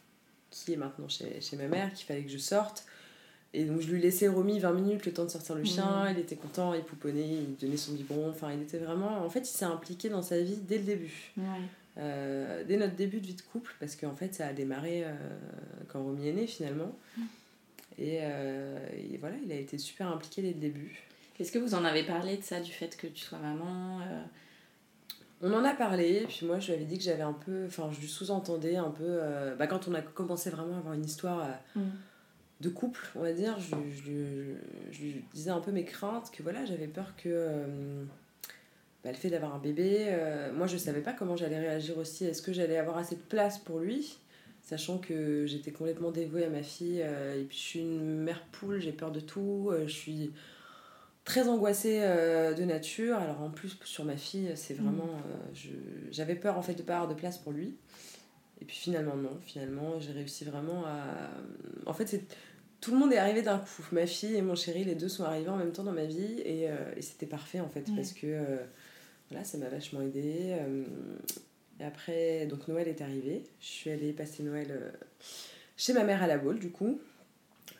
Speaker 2: qui est maintenant chez, chez ma mère, qu'il fallait que je sorte. Et donc je lui laissais Romy 20 minutes le temps de sortir le chien.
Speaker 3: Mhm.
Speaker 2: Il était content, il pouponnait, il donnait son biberon. Enfin, il était vraiment. En fait, il s'est impliqué dans sa vie dès le début.
Speaker 3: Ouais.
Speaker 2: Euh, dès notre début de vie de couple, parce qu'en fait ça a démarré quand Romy est né finalement. Et, euh, et voilà, il a été super impliqué dès le début.
Speaker 3: Est-ce que vous en avez parlé de ça, du fait que tu sois maman euh,
Speaker 2: On en a parlé, puis moi je lui avais dit que j'avais un peu, enfin je lui sous-entendais un peu, euh, bah, quand on a commencé vraiment à avoir une histoire euh,
Speaker 3: Mm.
Speaker 2: de couple, on va dire, je, je, lui- je lui disais un peu mes craintes, que voilà, j'avais peur que bah, le fait d'avoir un bébé, moi je savais pas comment j'allais réagir aussi, est-ce que j'allais avoir assez de place pour lui, sachant que j'étais complètement dévouée à ma fille, euh, et puis je suis une mère poule, j'ai peur de tout, euh, je suis très angoissée euh, de nature. Alors en plus sur ma fille, c'est vraiment, euh, j'avais peur en fait de pas avoir de place pour lui. Et puis finalement non, finalement j'ai réussi vraiment à. En fait c'est tout le monde est arrivé d'un coup. Ma fille et mon chéri, les deux sont arrivés en même temps dans ma vie et, euh, et c'était parfait en fait
Speaker 3: Ouais.
Speaker 2: parce que voilà ça m'a vachement aidée. et après donc Noël est arrivé, je suis allée passer Noël chez ma mère à la Baule du coup.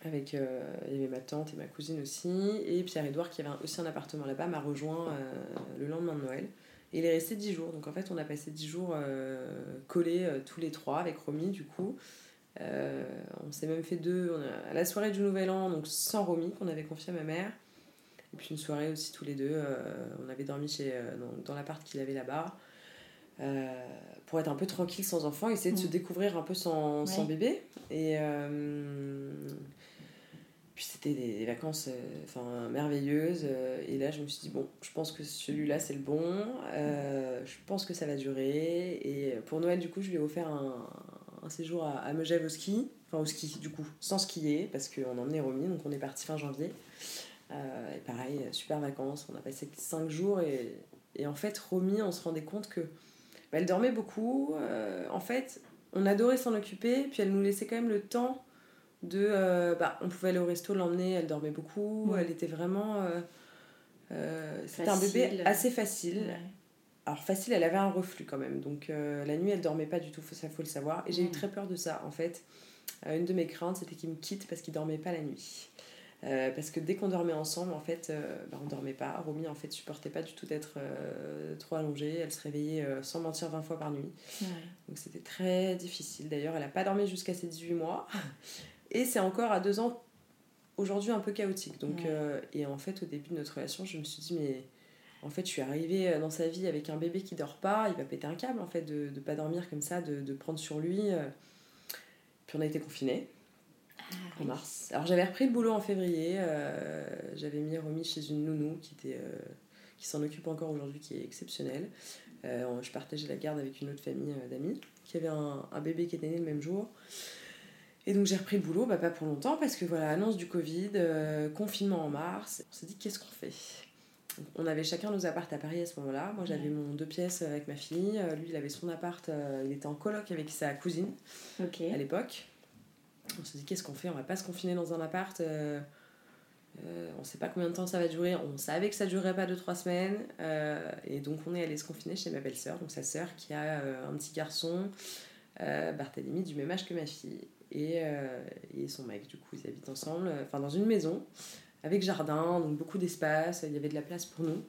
Speaker 2: Avec, euh, il y avait ma tante et ma cousine aussi. Et Pierre-Edouard, qui avait aussi un appartement là-bas, m'a rejoint euh, le lendemain de Noël. Et il est resté 10 jours. Donc en fait, on a passé 10 jours euh, collés tous les trois avec Romy, du coup. On s'est même fait deux. On a, à la soirée du Nouvel An, donc sans Romy, qu'on avait confié à ma mère. Et puis une soirée aussi tous les deux. euh, on avait dormi chez, euh, dans, dans l'appart qu'il avait là-bas. pour être un peu tranquille sans enfant, essayer de se
Speaker 3: Mm.
Speaker 2: découvrir un peu sans, sans bébé. Et puis c'était des, vacances euh, merveilleuses. euh, et là, je me suis dit, bon, je pense que celui-là, c'est le bon. euh, je pense que ça va durer. Et pour Noël, du coup, je lui ai offert un, séjour à, à Megève au ski. Enfin, au ski, du coup, sans skier, parce qu'on emmenait Romy, donc on est parti fin janvier. Et pareil, super vacances. On a passé 5 jours. Et, en fait, Romy, on se rendait compte que bah, elle dormait beaucoup. en fait, on adorait s'en occuper, puis elle nous laissait quand même le temps de. euh, bah, on pouvait aller au resto, l'emmener, elle dormait beaucoup.
Speaker 3: Ouais.
Speaker 2: Elle était vraiment. euh, euh, C'était un bébé assez facile.
Speaker 3: Ouais.
Speaker 2: Alors, facile, elle avait un reflux quand même. Donc, euh, la nuit, elle dormait pas du tout, ça faut le savoir. Et j'ai eu
Speaker 3: Mm.
Speaker 2: très peur de ça, en fait. Une de mes craintes, c'était qu'il me quitte parce qu'il dormait pas la nuit. Parce que dès qu'on dormait ensemble, en fait, bah, on dormait pas. Romy, en fait, supportait pas du tout d'être trop allongée. Elle se réveillait sans mentir 20 fois par nuit.
Speaker 3: Ouais.
Speaker 2: Donc c'était très difficile. D'ailleurs, elle n'a pas dormi jusqu'à ses 18 mois. Et c'est encore à deux ans, aujourd'hui, un peu chaotique. Donc, euh, et en fait, au début de notre relation, je me suis dit, mais en fait, je suis arrivée euh, dans sa vie avec un bébé qui dort pas. Il va péter un câble, en fait, de ne pas dormir comme ça, de, de prendre sur lui. euh. Puis on a été confinés en mars. Alors j'avais repris le boulot en février. euh, j'avais mis Romy chez une nounou qui était... euh, qui s'en occupe encore aujourd'hui, qui est exceptionnelle. Euh, je partageais la garde avec une autre famille d'amis qui avait un, un bébé qui était né le même jour. Et donc j'ai repris le boulot, bah, pas pour longtemps, parce que voilà, annonce du Covid, euh, confinement en mars. On s'est dit qu'est-ce qu'on fait? On avait chacun nos appartes à Paris à ce moment-là. Moi j'avais
Speaker 3: Ouais.
Speaker 2: mon deux pièces avec ma fille. Euh, Lui il avait son appart, euh, il était en coloc avec sa cousine à l'époque. On s'est dit qu'est-ce qu'on fait? On va pas se confiner dans un appart. euh, euh, on sait pas combien de temps ça va durer. On savait que ça durerait pas 2-3 semaines. euh, et donc on est allé se confiner chez ma belle-sœur, donc sa sœur qui a euh, un petit garçon, euh, Barthélemy, du même âge que ma fille. Et, euh, et son mec, du coup, ils habitent ensemble, euh, enfin dans une maison, avec jardin, donc beaucoup d'espace, il y avait de la place pour nous.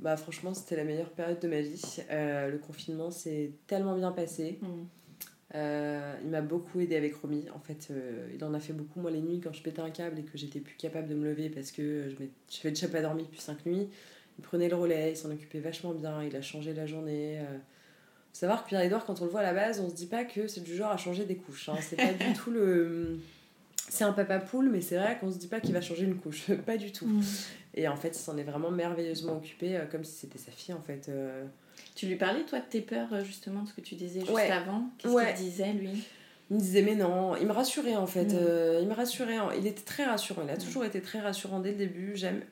Speaker 2: Bah franchement, c'était la meilleure période de ma vie. Euh, le confinement s'est tellement bien passé.
Speaker 3: Mm.
Speaker 2: Euh, il m'a beaucoup aidé avec Romy. En fait, il en a fait beaucoup. Moi, les nuits, quand je pétais un câble et que j'étais plus capable de me lever parce que je n'avais déjà pas dormi depuis 5 nuits, il prenait le relais, il s'en occupait vachement bien, il a changé la journée. Faut savoir que Pierre-Edouard, quand on le voit à la base, on se dit pas que c'est du genre à changer des couches. hein. C'est pas du tout le. C'est un papa poule, mais c'est vrai qu'on se dit pas qu'il va changer une couche. pas du tout.
Speaker 3: Mm.
Speaker 2: Et en fait, il s'en est vraiment merveilleusement occupé, euh, comme si c'était sa fille en fait. euh.
Speaker 3: Tu lui parlais, toi, de tes peurs, euh, justement, de ce que tu disais juste
Speaker 2: Ouais.
Speaker 3: avant? Qu'est-ce
Speaker 2: Ouais.
Speaker 3: qu'il disait, lui?
Speaker 2: Il me disait mais non, il me rassurait en fait.
Speaker 3: Mm.
Speaker 2: Euh, il me rassurait, il était très rassurant. Il a toujours été très rassurant dès le début. J'aime.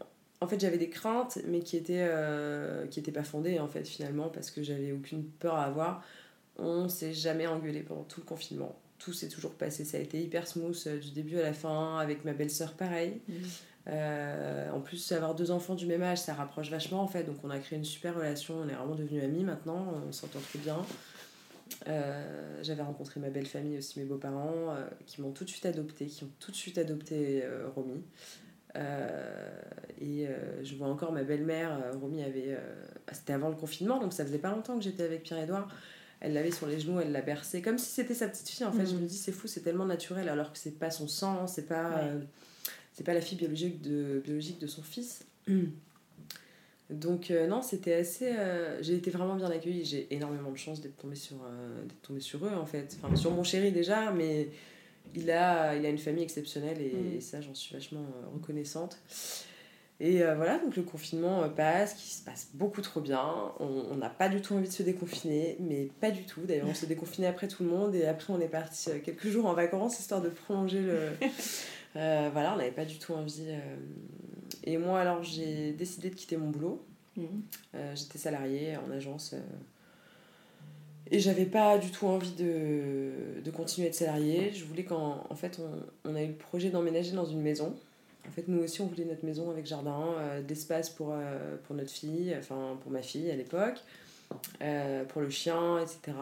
Speaker 2: En fait, j'avais des craintes, mais qui étaient euh, qui étaient pas fondées en fait finalement parce que j'avais aucune peur à avoir. On s'est jamais engueulé pendant tout le confinement. Tout s'est toujours passé. Ça a été hyper smooth euh, du début à la fin. Avec ma belle-sœur, pareil.
Speaker 3: Mm.
Speaker 2: Euh, en plus, avoir deux enfants du même âge, ça rapproche vachement en fait. Donc, on a créé une super relation. On est vraiment devenus amis maintenant. On s'entend très bien. J'avais rencontré ma belle famille aussi, mes beaux-parents, qui m'ont tout de suite adopté, qui ont tout de suite adopté Romy. Euh, et euh, je vois encore ma belle-mère. euh, Romy avait. C'était avant le confinement, donc ça faisait pas longtemps que j'étais avec Pierre-Edouard. Elle l'avait sur les genoux, elle l'a bercé, comme si c'était sa petite fille. En fait,
Speaker 3: Mhm.
Speaker 2: je me dis, c'est fou, c'est tellement naturel, alors que c'est pas son sang, c'est pas.
Speaker 3: Ouais.
Speaker 2: c'est pas la fille biologique de, biologique de son fils. Donc euh, non, c'était assez... euh, j'ai été vraiment bien accueillie. J'ai énormément de chance d'être tombée, sur, euh, d'être tombée sur eux, en fait. Enfin, sur mon chéri déjà, mais il a, il a une famille exceptionnelle et,
Speaker 3: Mm.
Speaker 2: et ça, j'en suis vachement euh, reconnaissante. Et euh, voilà, donc le confinement euh, passe, qui se passe beaucoup trop bien. On n'a pas du tout envie de se déconfiner, mais pas du tout. D'ailleurs, on s'est déconfiné après tout le monde et après on est parti quelques jours en vacances histoire de prolonger le... Euh, voilà, on n'avait pas du tout envie. Et moi, alors, j'ai décidé de quitter mon boulot.
Speaker 3: Mm.
Speaker 2: Euh, J'étais salariée en agence. Et j'avais pas du tout envie de, de continuer à être salariée. Je voulais qu'en en fait, on, on a eu le projet d'emménager dans une maison. En fait, nous aussi, on voulait notre maison avec jardin, euh, d'espace pour, euh, pour notre fille, enfin pour ma fille à l'époque, euh, pour le chien, etc.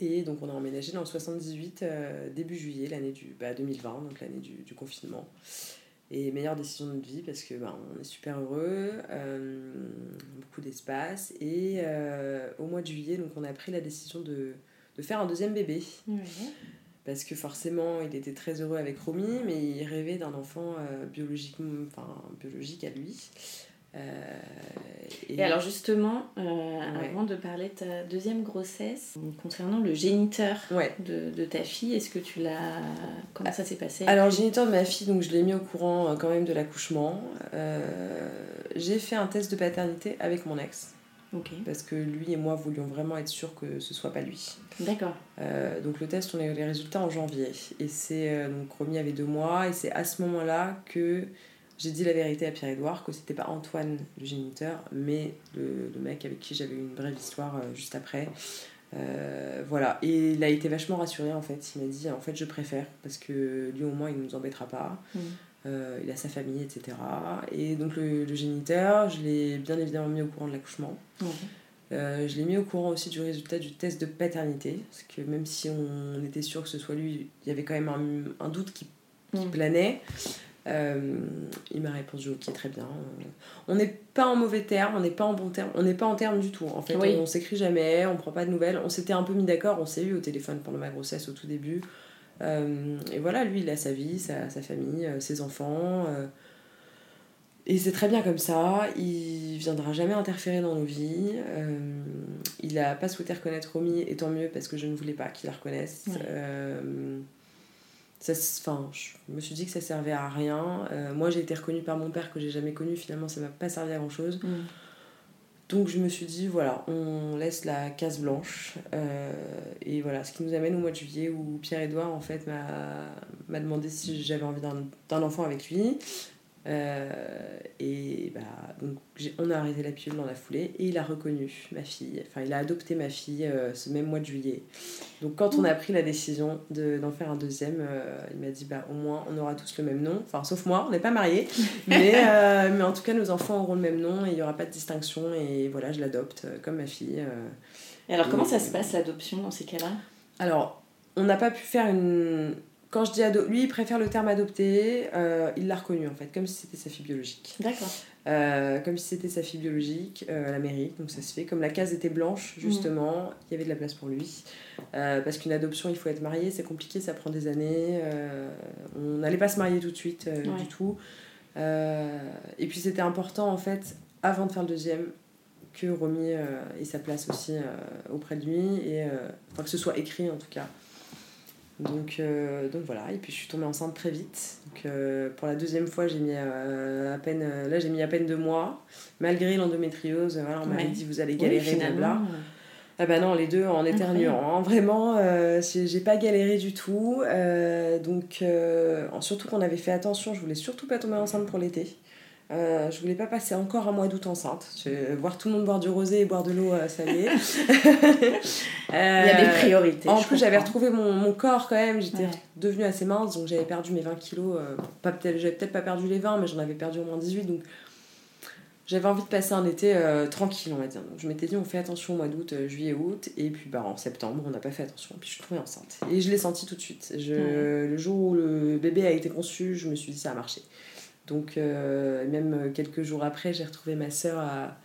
Speaker 2: Et donc, on a emménagé dans le 78 euh, début juillet, l'année du bah, 2020, donc l'année du confinement. Et meilleure décision de notre vie parce que bah, on est super heureux, euh, beaucoup d'espace. Et euh, au mois de juillet, donc on a pris la décision de, de faire un deuxième bébé. Parce que forcément, il était très heureux avec Romy, mais il rêvait d'un enfant euh, biologique, enfin, biologique à lui.
Speaker 3: Et... alors justement, avant de parler de ta deuxième grossesse, concernant le géniteur de, de, ta fille, est-ce que tu l'as... Comment ça s'est passé?
Speaker 2: Alors le géniteur de ma fille, donc je l'ai mis au courant quand même de l'accouchement. j'ai fait un test de paternité avec mon ex. Parce que lui et moi voulions vraiment être sûrs que ce soit pas lui.
Speaker 3: D'accord.
Speaker 2: Euh, donc le test, on a eu les résultats en janvier. Et c'est euh, donc Romy avait deux mois. Et c'est à ce moment-là que j'ai dit la vérité à Pierre-Édouard que c'était pas Antoine le géniteur, mais le, le mec avec qui j'avais eu une brève histoire euh, juste après. voilà, et il a été vachement rassuré en fait. Il m'a dit en fait je préfère parce que lui au moins il ne nous embêtera pas. Mm. Euh, il a sa famille, etc. Et donc le, géniteur, je l'ai bien évidemment mis au courant de l'accouchement. Euh, je l'ai mis au courant aussi du résultat du test de paternité, parce que même si on était sûr que ce soit lui, il y avait quand même un, un doute qui, qui planait. Euh, il m'a répondu ok très bien. On n'est pas en mauvais terme, on n'est pas en bon terme, on n'est pas en terme du tout. En fait, on, on s'écrit jamais, on prend pas de nouvelles. On s'était un peu mis d'accord, on s'est eu au téléphone pendant ma grossesse au tout début. Euh, et voilà, lui, il a sa vie, sa, sa famille, euh, ses enfants. Euh, et c'est très bien comme ça. Il viendra jamais interférer dans nos vies. il n'a pas souhaité reconnaître Romy, et tant mieux parce que je ne voulais pas qu'il la reconnaisse. Ça, enfin, je me suis dit que ça servait à rien. moi, j'ai été reconnue par mon père que j'ai jamais connu. Finalement, ça m'a pas servi à grand chose. Mm. Donc je me suis dit, voilà, on laisse la case blanche. Euh, et voilà, ce qui nous amène au mois de juillet où Pierre-Édouard, en fait, m'a demandé si j'avais envie d'un enfant avec lui. Euh, et bah, donc on a arrêté la pilule dans la foulée et il a reconnu ma fille, enfin il a adopté ma fille euh, ce même mois de juillet. Donc quand on a pris la décision d'en faire un deuxième, euh, il m'a dit bah au moins on aura tous le même nom, enfin sauf moi, on n'est pas mariés, mais, mais en tout cas nos enfants auront le même nom et il n'y aura pas de distinction. Et voilà je l'adopte comme ma fille.
Speaker 3: et alors comment ça se passe l'adoption dans ces cas-là?
Speaker 2: Alors on n'a pas pu faire une quand je dis ado, lui il préfère le terme adopté, euh, il l'a reconnu en fait, comme si c'était sa fille biologique.
Speaker 3: D'accord.
Speaker 2: Euh, comme si c'était sa fille biologique euh, à la mairie, donc ça se fait. Comme la case était blanche, mhm. justement, il y avait de la place pour lui. parce qu'une adoption, il faut être marié, c'est compliqué, ça prend des années. on n'allait pas se marier tout de suite du tout. et puis c'était important en fait, avant de faire le deuxième, que Romy ait sa place aussi auprès de lui, et enfin que ce soit écrit en tout cas. Donc, euh, donc voilà, et puis je suis tombée enceinte très vite. Donc, euh, pour la deuxième fois, j'ai mis euh, à peine, là j'ai mis à peine deux mois, malgré l'endométriose. Voilà, on m'avait dit vous allez galérer, oui, blabla. Ah bah non, les deux en éternuant. Hein. Vraiment, j'ai pas galéré du tout. donc, surtout qu'on avait fait attention, je voulais surtout pas tomber enceinte pour l'été. Euh, je voulais pas passer encore un mois d'août enceinte. Je, voir tout le monde boire du rosé et boire de l'eau, euh, ça y est.
Speaker 3: Il y a des priorités.
Speaker 2: En plus, j'avais retrouvé mon, mon, corps quand même. J'étais devenue assez mince, donc j'avais perdu mes 20 kilos. Euh, pas j'avais peut-être pas perdu les 20, mais j'en avais perdu au moins 18. Donc j'avais envie de passer un été tranquille, on va dire. Donc je m'étais dit, on fait attention au mois d'août, juillet, août. Et puis bah, en septembre, on n'a pas fait attention. Puis je suis tombée enceinte. Et je l'ai senti tout de suite. Je, Le jour où le bébé a été conçu, je me suis dit, ça a marché. Donc, euh, même quelques jours après, j'ai retrouvé ma sœur à,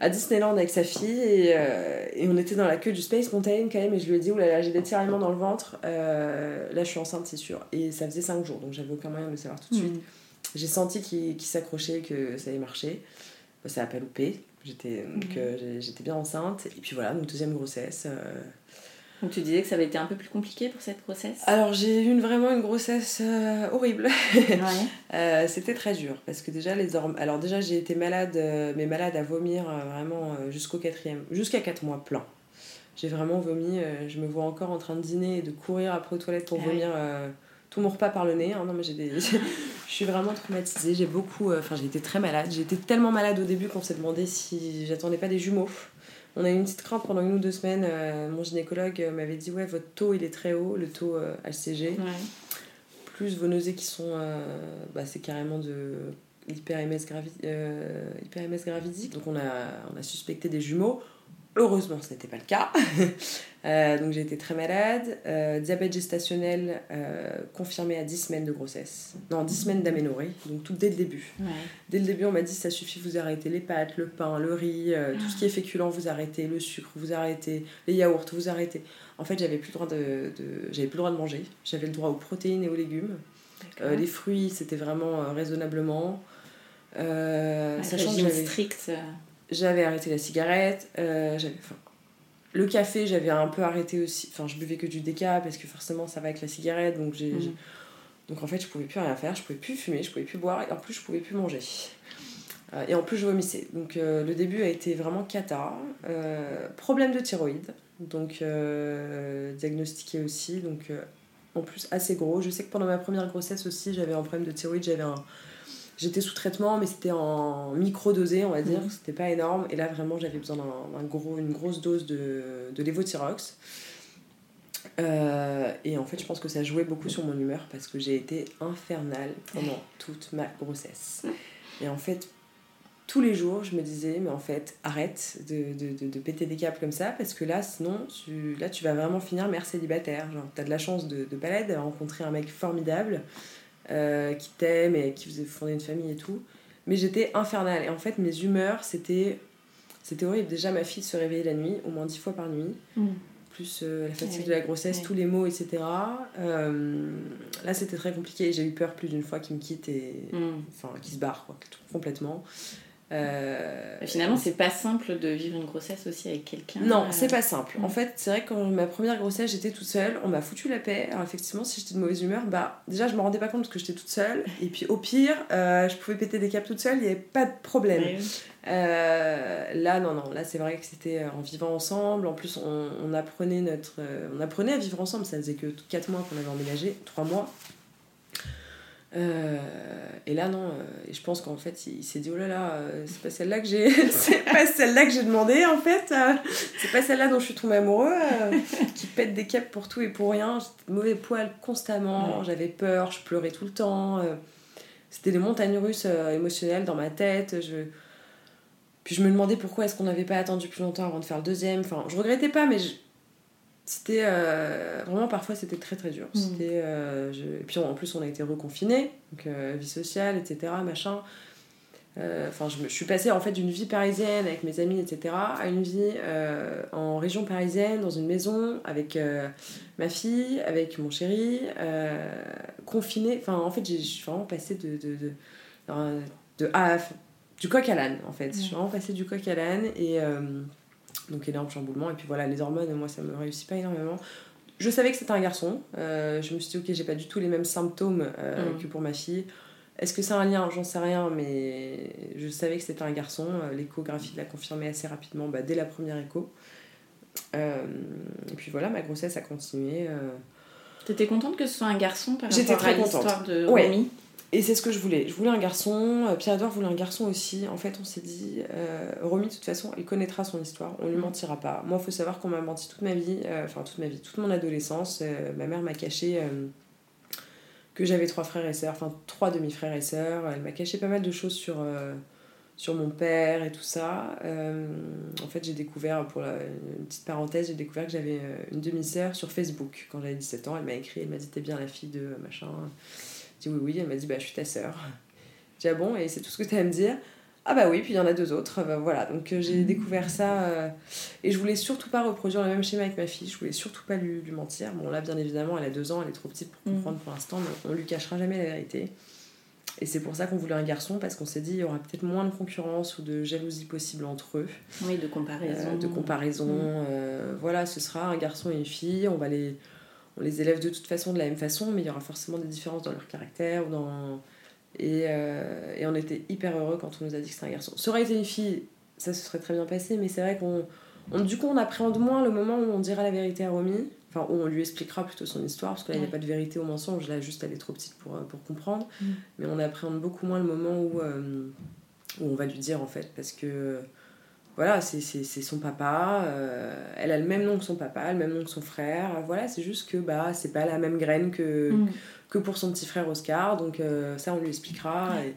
Speaker 2: à Disneyland avec sa fille et, euh, et, on était dans la queue du Space Mountain quand même et je lui ai dit oulala j'ai des tiraillements dans le ventre euh, là je suis enceinte c'est sûr. Et ça faisait 5 jours donc j'avais aucun moyen de le savoir tout de suite. Mmh. j'ai senti qu'il s'accrochait que ça allait marcher. Ça n'a pas loupé. J'étais mmh. j'étais bien enceinte. Et puis voilà donc deuxième grossesse
Speaker 3: donc tu disais que ça avait été un peu plus compliqué pour cette grossesse
Speaker 2: Alors j'ai eu une, vraiment une grossesse euh, horrible. euh, C'était très dur parce que déjà les Alors déjà j'ai été malade, euh, mais malade à vomir vraiment jusqu'au quatrième, jusqu'à 4 mois plein. J'ai vraiment vomi, je me vois encore en train de dîner et de courir après aux toilettes pour ah vomir tout mon repas par le nez. Hein. Non mais j'ai des... je suis vraiment traumatisée, j'ai beaucoup... Enfin j'ai été très malade, j'ai été tellement malade au début qu'on s'est demandé si j'attendais pas des jumeaux. On a eu une petite crainte pendant une ou deux semaines. Euh, mon gynécologue euh, m'avait dit Ouais, votre taux il est très haut, le taux HCG. Euh, Plus vos nausées qui sont. bah, c'est carrément de l'hyper-MS gravidique. Donc on a, on a suspecté des jumeaux. Heureusement, ce n'était pas le cas. Euh, donc j'ai été très malade. Euh, diabète gestationnel euh, confirmé à 10 semaines de grossesse. Non, 10 semaines d'aménorrhée. Donc tout dès le début. Dès le début, on m'a dit ça suffit, vous arrêtez les pâtes, le pain, le riz, tout ce qui est féculent, vous arrêtez, le sucre, vous arrêtez, les yaourts, vous arrêtez. En fait, j'avais plus le droit de, de j'avais plus le droit de manger. J'avais le droit aux protéines et aux légumes. les fruits, c'était vraiment raisonnablement. Euh, sachant que j'avais-
Speaker 3: strict.
Speaker 2: J'avais arrêté la cigarette, euh, j'avais, le café, j'avais un peu arrêté aussi. Enfin, je buvais que du déca parce que forcément ça va avec la cigarette, donc j'ai,
Speaker 3: Mhm.
Speaker 2: j'ai- donc en fait je pouvais plus rien faire, je pouvais plus fumer, je pouvais plus boire et en plus je pouvais plus manger. Euh, et en plus je vomissais. Donc euh, le début a été vraiment cata. Euh, problème de thyroïde, donc diagnostiqué aussi, donc en plus assez gros. Je sais que pendant ma première grossesse aussi j'avais un problème de thyroïde, j'avais un J'étais sous traitement, mais c'était en micro-dosé, on va dire.
Speaker 3: Mhm.
Speaker 2: C'était pas énorme. Et là, vraiment, j'avais besoin d'un d'un gros, grosse dose de, de lévothyrox. Euh, et en fait, je pense que ça jouait beaucoup sur mon humeur parce que j'ai été infernale pendant toute ma grossesse. Et en fait, tous les jours, je me disais, mais en fait, arrête de, de, de, de péter des câbles comme ça parce que là, sinon, tu, là, tu vas vraiment finir mère célibataire. Genre, t'as de la chance de, de balade, de rencontrer un mec formidable euh, qui t'aime et qui faisait fonder une famille et tout. Mais j'étais infernale. Et en fait, mes humeurs, c'était c'était horrible. Déjà, ma fille se réveillait la nuit, au moins dix fois par nuit.
Speaker 3: Mm.
Speaker 2: Plus euh, la fatigue
Speaker 3: oui.
Speaker 2: de la grossesse, tous les mots, etc. Euh, là, c'était très compliqué. J'ai eu peur plus d'une fois qu'il me quitte et.
Speaker 3: Mm.
Speaker 2: Enfin, qu'il se barre, quoi, complètement. Euh,
Speaker 3: Finalement, c'est pas simple de vivre une grossesse aussi avec quelqu'un.
Speaker 2: non,
Speaker 3: euh,
Speaker 2: c'est pas simple. En fait, c'est vrai que quand ma première grossesse, j'étais toute seule, on m'a foutu la paix. Alors effectivement, si j'étais de mauvaise humeur, bah déjà je me rendais pas compte que j'étais toute seule. Et puis au pire, euh, je pouvais péter des câbles toute seule, il y avait pas de problème.
Speaker 3: ouais,
Speaker 2: Euh, là, non, non, là c'est vrai que c'était en vivant ensemble. En plus, on, on apprenait notre, on apprenait à vivre ensemble. Ça faisait que 4 mois qu'on avait emménagé, 3 mois. Euh, et là, non, euh, et je pense qu'en fait, il, il s'est dit oh là là, euh, c'est pas celle-là que j'ai, c'est pas celle-là que j'ai demandé en fait, c'est pas celle-là dont je suis tombée amoureux, qui pète des câbles pour tout et pour rien. J'étais de mauvais poil constamment,
Speaker 3: Ouais.
Speaker 2: j'avais peur, je pleurais tout le temps. c'était des montagnes russes émotionnelles dans ma tête. Je... Puis je me demandais pourquoi est-ce qu'on n'avait pas attendu plus longtemps avant de faire le deuxième. Enfin, je regrettais pas, mais je- c'était euh, vraiment parfois c'était très très dur.
Speaker 3: Mm.
Speaker 2: C'était, euh, je- Et puis en plus on a été reconfinés, donc euh, vie sociale, etc. Machin. Enfin, je, me- je suis passée en fait d'une vie parisienne avec mes amis, etc., à une vie en région parisienne, dans une maison, avec ma fille, avec mon chéri, confinée. Enfin, en fait, j'ai je suis vraiment passée de, de, de, à du coq à l'âne, en fait. Je suis vraiment passée du coq à l'âne et donc énorme chamboulement. Et puis voilà, les hormones, moi, ça me réussit pas énormément. Je savais que c'était un garçon. Euh, je me suis dit, ok, j'ai pas du tout les mêmes symptômes euh,
Speaker 3: Mm.
Speaker 2: que pour ma fille. Est-ce que c'est un lien? J'en sais rien, mais je savais que c'était un garçon. Euh, L'échographie l'a confirmé assez rapidement, bah, dès la première écho. Euh, et puis voilà, ma grossesse a continué.
Speaker 3: T'étais contente que ce soit un garçon par
Speaker 2: J'étais
Speaker 3: rapport à
Speaker 2: très contente.
Speaker 3: l'histoire de
Speaker 2: Ouais.
Speaker 3: Romy?
Speaker 2: Et c'est ce que je voulais. Je voulais un garçon. euh, Pierre-Edouard voulait un garçon aussi. En fait, on s'est dit, euh, Romy, de toute façon, elle connaîtra son histoire. On lui mentira pas. Moi, il faut savoir qu'on m'a menti toute ma vie. euh, Enfin, toute ma vie, toute mon adolescence. Euh, ma mère m'a caché que j'avais trois frères et sœurs. Enfin, trois demi-frères et sœurs. Elle m'a caché pas mal de choses sur, sur mon père et tout ça. En fait, j'ai découvert, pour la, une petite parenthèse, j'ai découvert que j'avais une demi-sœur sur Facebook. Quand j'avais 17 ans, elle m'a écrit. Elle m'a dit, t'es bien la fille de machin. J'ai dit oui, oui. Elle m'a dit, bah, je suis ta sœur. J'ai dit, ah bon, et c'est tout ce que tu as à me dire Ah bah oui, puis il y en a deux autres. Bah, voilà, donc euh, j'ai découvert ça. euh, et je voulais surtout pas reproduire le même schéma avec ma fille. Je voulais surtout pas lui, lui mentir. Bon, là, bien évidemment, elle a deux ans, elle est trop petite pour
Speaker 3: Mhm.
Speaker 2: comprendre pour l'instant, mais on lui cachera jamais la vérité. Et c'est pour ça qu'on voulait un garçon, parce qu'on s'est dit, il y aura peut-être moins de concurrence ou de jalousie possible entre eux.
Speaker 3: Oui, de comparaison.
Speaker 2: Euh, de comparaison.
Speaker 3: Mm.
Speaker 2: euh, voilà, ce sera un garçon et une fille. On va les, on les élève de toute façon de la même façon, mais il y aura forcément des différences dans leur caractère ou dans. Et, euh, et on était hyper heureux quand on nous a dit que c'était un garçon. Ça aurait été une fille, ça se serait très bien passé, mais c'est vrai qu'on. On, du coup, on appréhende moins le moment où on dira la vérité à Romy, enfin, où on lui expliquera plutôt son histoire, parce que là, il n'y a pas de vérité au mensonge, là, juste elle est trop petite pour, euh, pour comprendre.
Speaker 3: Mm.
Speaker 2: Mais on appréhende beaucoup moins le moment où, euh, où on va lui dire, en fait, parce que voilà, c'est son papa, euh, elle a le même nom que son papa, le même nom que son frère, voilà, c'est juste que bah, c'est pas la même graine que,
Speaker 3: Mm.
Speaker 2: que pour son petit frère Oscar, donc euh, ça on lui expliquera. Et...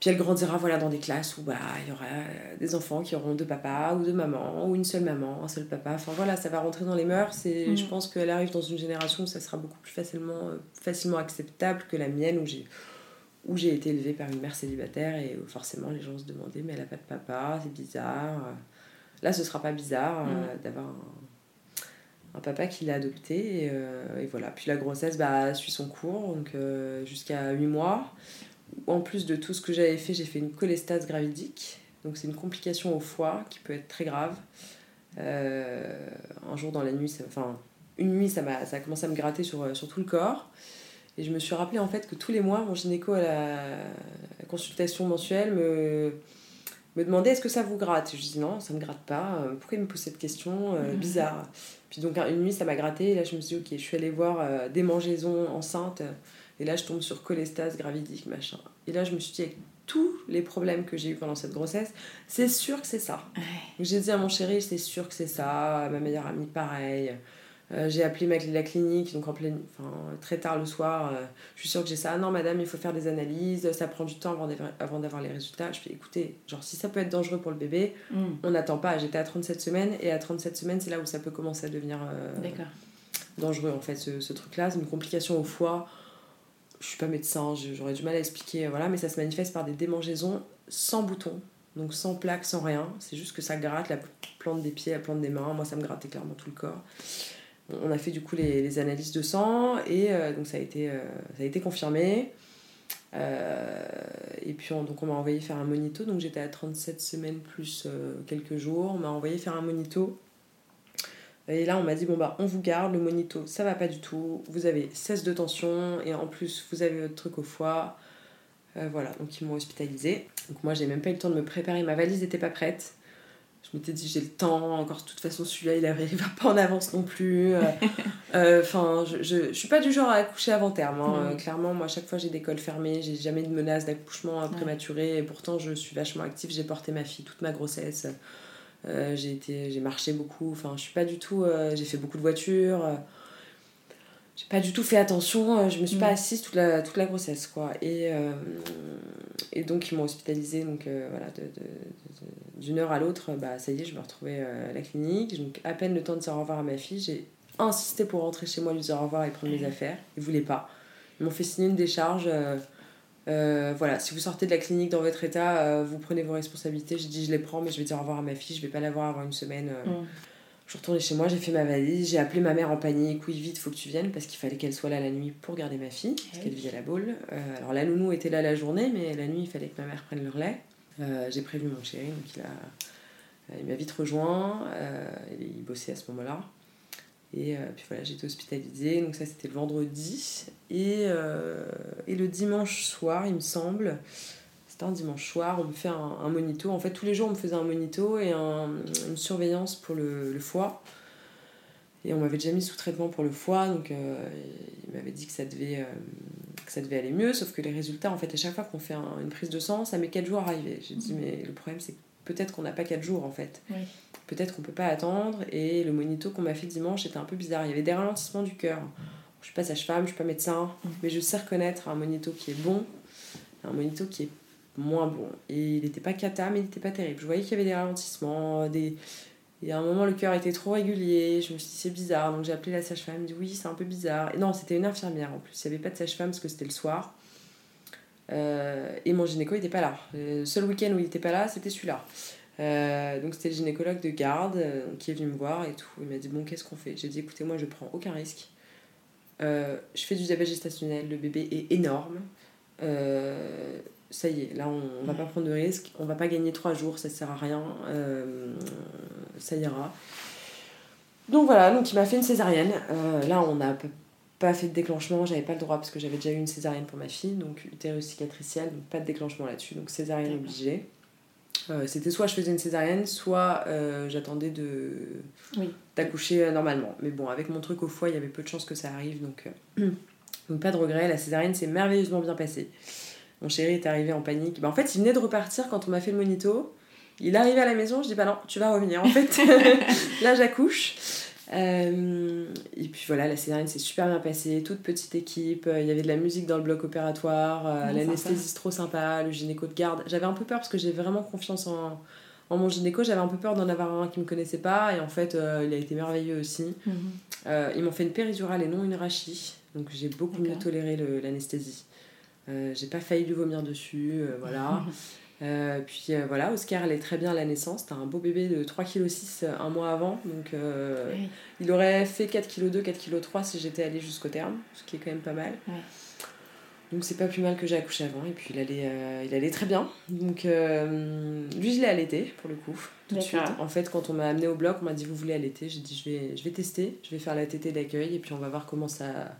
Speaker 2: Puis elle grandira voilà, dans des classes où bah, il y aura euh, des enfants qui auront deux papas ou deux mamans, ou une seule maman, un seul papa, enfin voilà, ça va rentrer dans les mœurs et
Speaker 3: Mm.
Speaker 2: je pense qu'elle arrive dans une génération où ça sera beaucoup plus facilement, facilement acceptable que la mienne où j'ai où j'ai été élevée par une mère célibataire et où forcément les gens se demandaient mais elle a pas de papa, c'est bizarre. Là ce sera pas bizarre euh, d'avoir un, un papa qui l'a adopté et, euh, et voilà. Puis la grossesse bah, suit son cours donc euh, jusqu'à 8 mois en plus de tout ce que j'avais fait, j'ai fait une cholestase gravidique. Donc c'est une complication au foie qui peut être très grave. Un jour dans la nuit, enfin une nuit, ça, a, ça a commencé à me gratter sur, sur tout le corps. Et je me suis rappelé en fait que tous les mois, mon gynéco à la, consultation mensuelle me, me demandait est-ce que ça vous gratte? Je dis non, ça me gratte pas. Pourquoi il me pose cette question? Euh, mhm. Bizarre. Puis donc une nuit, ça m'a gratté. Et là, je me suis dit ok, je suis allée voir euh, démangeaison enceinte. Et là, je tombe sur cholestase gravidique, machin. Et là, je me suis dit, avec tous les problèmes que j'ai eu pendant cette grossesse, c'est sûr que c'est ça. J'ai dit à mon chéri, c'est sûr que c'est ça. Ma meilleure amie, pareil. Euh, j'ai appelé ma, la clinique, donc en pleine, enfin, très tard le soir. Euh, je suis sûre que j'ai ça. Ah non, madame, il faut faire des analyses, ça prend du temps avant d'avoir les résultats. Je fais écoutez, genre, si ça peut être dangereux pour le bébé, mm. on n'attend pas. J'étais à 37 semaines, et à 37 semaines, c'est là où ça peut commencer à devenir euh, dangereux, en fait, ce, ce truc-là. C'est une complication au foie. Je suis pas médecin, j'aurais du mal à expliquer, voilà, mais ça se manifeste par des démangeaisons sans boutons. Donc sans plaque, sans rien, c'est juste que ça gratte la plante des pieds, la plante des mains. Moi, ça me grattait clairement tout le corps on a fait du coup les, analyses de sang et euh, donc ça a été, euh, confirmé. Euh, et puis on, donc on m'a envoyé faire un monito, donc j'étais à 37 semaines plus quelques jours. On m'a envoyé faire un monito. Et là on m'a dit bon bah on vous garde, le monito ça va pas du tout, vous avez 16 de tension et en plus vous avez votre truc au foie. voilà, donc ils m'ont hospitalisé. Donc moi j'ai même pas eu le temps de me préparer, ma valise n'était pas prête je m'étais dit j'ai le temps encore de toute façon celui-là il arrive pas en avance non plus euh, euh, enfin je, je, suis pas du genre à accoucher avant terme hein. clairement moi à chaque fois j'ai des cols fermés j'ai jamais de menace d'accouchement prématuré et pourtant je suis vachement active j'ai porté ma fille toute ma grossesse euh, j'ai été j'ai marché beaucoup enfin je suis pas du tout j'ai fait beaucoup de voitures j'ai pas du tout fait attention, euh, je me suis pas mm. assise toute la, toute la grossesse quoi. Et, euh, et donc ils m'ont hospitalisée donc euh, voilà d'une heure à l'autre, bah ça y est, je me retrouvais à la clinique, donc à peine le temps de dire au revoir à ma fille, j'ai insisté pour rentrer chez moi, lui dire au revoir et prendre mes affaires, ils voulaient pas. Ils m'ont fait signer une décharge voilà, si vous sortez de la clinique dans votre état, vous prenez vos responsabilités. J'ai dit je les prends, mais je vais dire au revoir à ma fille, je vais pas la voir avant une semaine. Mm. Je suis retournée chez moi, j'ai fait ma valise, j'ai appelé ma mère en panique, oui vite, faut que tu viennes parce qu'il fallait qu'elle soit là la nuit pour garder ma fille, parce qu'elle vit à la boule. Euh, alors la nounou était là la journée, mais la nuit il fallait que ma mère prenne le relais. Euh, j'ai prévu mon chéri, donc il, a, il m'a vite rejoint, euh, il bossait à ce moment-là. Et puis voilà, j'ai été hospitalisée, donc ça c'était le vendredi. Et, et le dimanche soir, il me semble, un dimanche soir, on me fait un, monito. En fait, tous les jours, on me faisait un monito et une surveillance pour le, foie. Et on m'avait déjà mis sous traitement pour le foie, donc euh, il m'avait dit que ça, devait, euh, que ça devait aller mieux, sauf que les résultats, en fait, à chaque fois qu'on fait une prise de sang, ça met 4 jours à arriver. J'ai dit, mais le problème, c'est peut-être qu'on n'a pas 4 jours, en fait. Peut-être qu'on peut pas attendre. Et le monito qu'on m'a fait dimanche était un peu bizarre. Il y avait des ralentissements du cœur. Je suis pas sage-femme, je suis pas médecin, mm. mais je sais reconnaître un monito qui est bon, un monito qui est moins bon. Et il n'était pas cata, mais il n'était pas terrible. Je voyais qu'il y avait des ralentissements, des... Et à un moment, le cœur était trop régulier. Je me suis dit, c'est bizarre. Donc j'ai appelé la sage-femme. Elle me dit, oui, c'est un peu bizarre. Et non, c'était une infirmière en plus. Il n'y avait pas de sage-femme parce que c'était le soir. Euh, et mon gynéco n'était pas là. Le seul week-end où il n'était pas là, c'était celui-là. Euh, donc c'était le gynécologue de garde euh, qui est venu me voir et tout. Il m'a dit, bon, qu'est-ce qu'on fait? J'ai dit, écoutez, moi, je prends aucun risque. je fais du diabète gestationnel. Le bébé est énorme ça y est, là on, va pas prendre de risques, on va pas gagner trois jours, ça sert à rien, euh, ça ira. Donc voilà, donc il m'a fait une césarienne. Euh, là on n'a pas fait de déclenchement, j'avais pas le droit parce que j'avais déjà eu une césarienne pour ma fille, donc utérus cicatriciel, donc pas de déclenchement là-dessus, donc césarienne obligée. Euh, c'était soit je faisais une césarienne, soit j'attendais de d'accoucher normalement. Mais bon, avec mon truc au foie, il y avait peu de chances que ça arrive, donc, donc pas de regret. La césarienne s'est merveilleusement bien passée. Mon chéri est arrivé en panique. Bah, en fait, il venait de repartir quand on m'a fait le monito. Il est arrivé à la maison, je dis bah non, tu vas revenir. En fait, là j'accouche. Euh, et puis voilà, la césarienne s'est super bien passée, toute petite équipe. Il y avait de la musique dans le bloc opératoire, euh, l'anesthésie trop sympa, le gynéco de garde. J'avais un peu peur parce que j'ai vraiment confiance en, en mon gynéco. J'avais un peu peur d'en avoir un qui me connaissait pas et en fait, euh, il a été merveilleux aussi. Mhm. ils m'ont fait une péridurale et non une rachie, donc j'ai beaucoup mieux toléré l'anesthésie. Euh, j'ai pas failli lui vomir dessus, euh, voilà. Euh, puis voilà, Oscar allait très bien à la naissance. T'as un beau bébé de 3,6 kg un mois avant. Donc il aurait fait 4,2 kg, 4,3 kg si j'étais allée jusqu'au terme, ce qui est quand même pas mal. Donc c'est pas plus mal que j'ai accouché avant et puis il allait, il allait très bien. Donc lui je l'ai allaité pour le coup tout de suite. En fait quand on m'a amené au bloc on m'a dit vous voulez allaiter J'ai dit je vais, je vais tester, je vais faire la tétée d'accueil et puis on va voir comment ça...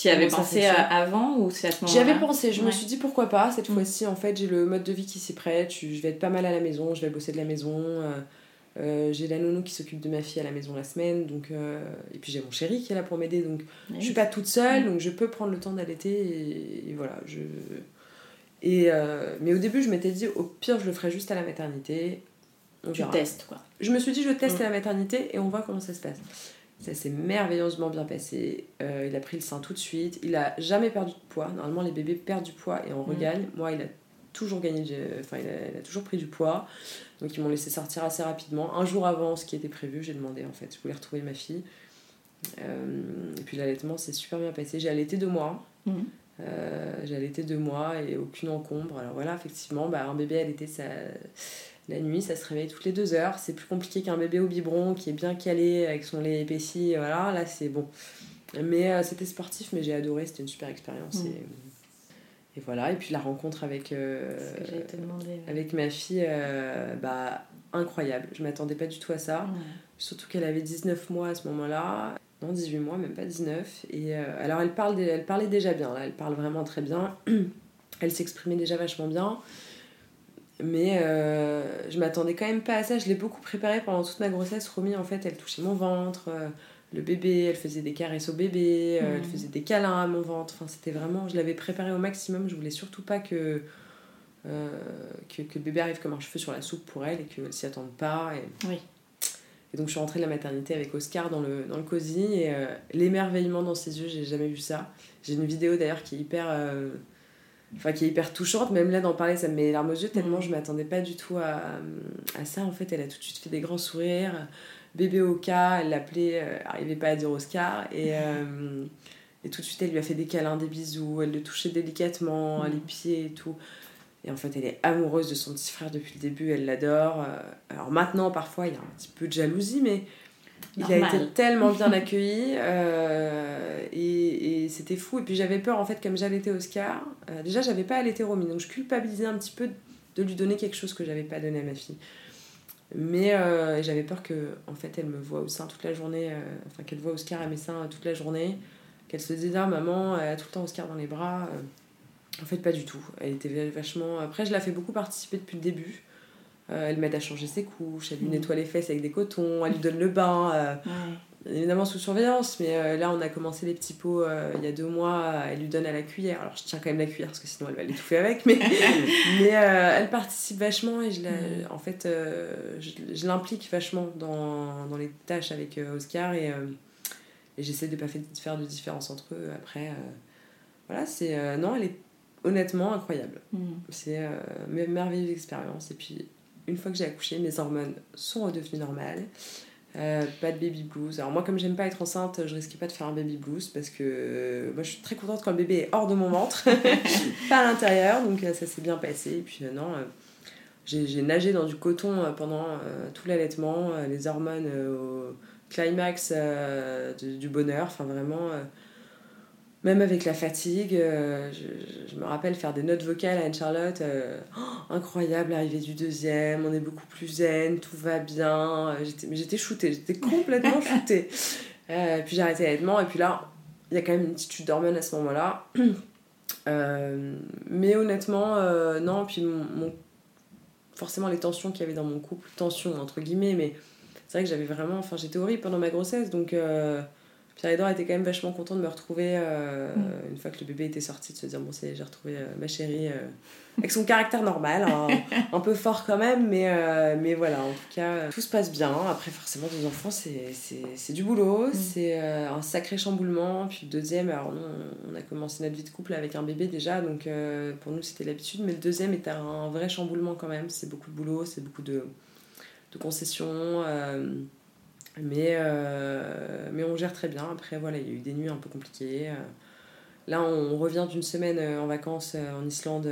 Speaker 3: Tu y avais pensé euh, avant ou c'est à ce
Speaker 2: J'y
Speaker 3: moment-là
Speaker 2: avais pensé, je me suis dit pourquoi pas cette
Speaker 3: Mm.
Speaker 2: fois-ci en fait j'ai le mode de vie qui s'y prête, je vais être pas mal à la maison, je vais bosser de la maison. euh, euh, j'ai la nounou qui s'occupe de ma fille à la maison la semaine, donc euh, et puis j'ai mon chéri qui est là pour m'aider, donc
Speaker 3: Oui.
Speaker 2: je suis pas toute seule,
Speaker 3: Mm.
Speaker 2: donc je peux prendre le temps d'allaiter et, et voilà. Je... Et, euh, mais au début, je m'étais dit, au pire, je le ferai juste à la maternité. On
Speaker 3: Tu
Speaker 2: verra.
Speaker 3: testes quoi.
Speaker 2: Je me suis dit, je teste
Speaker 3: Mm.
Speaker 2: à la maternité et on voit comment ça se passe. Ça s'est merveilleusement bien passé. Euh, il a pris le sein tout de suite. Il a jamais perdu de poids. Normalement, les bébés perdent du poids et on
Speaker 3: Mm.
Speaker 2: regagne. Moi, il a toujours gagné, du- enfin, il a, il a toujours pris du poids. Donc, ils m'ont laissé sortir assez rapidement. Un jour avant ce qui était prévu, j'ai demandé en fait. Je voulais retrouver ma fille. Euh, et puis, l'allaitement s'est super bien passé. J'ai allaité deux mois.
Speaker 3: Mhm.
Speaker 2: Euh, j'ai allaité deux mois et aucune encombre. Alors voilà, effectivement, bah, un bébé allaité, ça... la nuit, ça se réveille toutes les deux heures. C'est plus compliqué qu'un bébé au biberon qui est bien calé avec son lait épaissi. Voilà, là c'est bon. Mais euh, c'était sportif, mais j'ai adoré, c'était une super expérience.
Speaker 3: Mhm.
Speaker 2: Et, et voilà, et puis la rencontre avec, euh,
Speaker 3: ouais.
Speaker 2: avec ma fille, euh, bah, incroyable. Je m'attendais pas du tout à ça.
Speaker 3: Ouais.
Speaker 2: Surtout qu'elle avait 19 mois à ce moment-là. Non, 18 mois, même pas 19. Et euh, alors, elle, parle, elle parlait déjà bien, là. Elle parle vraiment très bien. Elle s'exprimait déjà vachement bien. Mais euh, je m'attendais quand même pas à ça. Je l'ai beaucoup préparée pendant toute ma grossesse. Romy, en fait, elle touchait mon ventre, euh, le bébé, elle faisait des caresses au bébé, euh, elle
Speaker 3: Mhm.
Speaker 2: faisait des câlins à mon ventre. Enfin, c'était vraiment. Je l'avais préparée au maximum. Je voulais surtout pas que, euh, que, que le bébé arrive comme un cheveu sur la soupe pour elle et qu'elle s'y attende pas. Et...
Speaker 3: Oui.
Speaker 2: Et donc je suis rentrée de la maternité avec Oscar dans le, dans le cosy et l'émerveillement dans ses yeux, j'ai jamais vu ça. J'ai une vidéo d'ailleurs qui est hyper enfin qui est hyper touchante, même là d'en parler ça me met les larmes aux yeux tellement
Speaker 3: Mhm.
Speaker 2: je m'attendais pas du tout à, à ça. En fait, elle a tout de suite fait des grands sourires. Bébé cas, elle l'appelait, euh, arrivait pas à dire Oscar et euh, et tout de suite elle lui a fait des câlins, des bisous, elle le touchait délicatement,
Speaker 3: Mhm.
Speaker 2: les pieds et tout. Et en fait, elle est amoureuse de son petit frère depuis le début, elle l'adore. Euh, Alors maintenant, parfois, il y a un petit peu de jalousie, mais il a été tellement bien accueilli euh, et, et c'était fou. Et puis j'avais peur, en fait, comme j'allaitais Oscar, euh, déjà, j'avais pas allaité Romy, donc je culpabilisais un petit peu de lui donner quelque chose que j'avais pas donné à ma fille. Mais euh, j'avais peur que, en fait, elle me voit au sein toute la journée, enfin, qu'elle voit Oscar à mes seins toute la journée, qu'elle se dise, ah, maman, elle a tout le temps Oscar dans les bras. En fait, pas du tout. Elle était vachement. Après, je la fais beaucoup participer depuis le début. Euh, elle m'aide à changer ses couches, elle lui
Speaker 3: Mhm.
Speaker 2: nettoie les fesses avec des cotons, elle lui donne le bain. euh,
Speaker 3: Ouais.
Speaker 2: évidemment sous surveillance, mais euh, là on a commencé les petits pots il y a deux mois, elle lui donne à la cuillère. Alors je tiens quand même la cuillère parce que sinon elle va l'étouffer avec, mais, mais elle participe vachement et je la,
Speaker 3: Mhm.
Speaker 2: en fait je, je l'implique vachement dans, dans les tâches avec Oscar et, et j'essaie de pas fait- faire de différence entre eux. Après, voilà, c'est. euh, non, elle est honnêtement incroyable.
Speaker 3: Mhm.
Speaker 2: C'est euh, une merveilleuse expérience. Et puis, une fois que j'ai accouché, mes hormones sont redevenues normales. Euh, pas de baby blues. Alors moi, comme j'aime pas être enceinte, je risquais pas de faire un baby blues parce que euh, moi, je suis très contente quand le bébé est hors de mon ventre, pas à l'intérieur. Donc euh, ça s'est bien passé. Et puis non, j'ai nagé dans du coton pendant tout l'allaitement, les hormones au climax du bonheur. Enfin vraiment. Même avec la fatigue, euh, je, me rappelle faire des notes vocales à Anne-Charlotte. euh, Oh, incroyable, l'arrivée du deuxième, on est beaucoup plus zen, tout va bien. Euh, J'étais, mais j'étais shootée, j'étais complètement shootée. Euh, puis j'ai arrêté l'allaitement, et puis là, il y a quand même une petite chute d'hormones à ce moment-là. Mais honnêtement, non, puis mon, mon- forcément les tensions qu'il y avait dans mon couple, tensions entre guillemets, mais c'est vrai que j'avais vraiment, enfin j'étais horrible pendant ma grossesse, donc Pierre-Edouard était quand même vachement content de me retrouver euh, une fois que le bébé était sorti, de se dire bon c'est j'ai retrouvé euh, ma chérie euh, avec son caractère normal, hein, un peu fort quand même, mais, mais voilà, en tout cas, tout se passe bien. Après, forcément, deux enfants, c'est, c'est, c'est du boulot, c'est euh, un sacré chamboulement. Puis le deuxième, alors nous, on a commencé notre vie de couple avec un bébé déjà, donc pour nous, c'était l'habitude, mais le deuxième était un vrai chamboulement quand même. C'est beaucoup de boulot, c'est beaucoup de, de concessions. Mais, euh, mais on gère très bien. Après, voilà, il y a eu des nuits un peu compliquées. euh. Là, on revient d'une semaine euh, en vacances en Islande.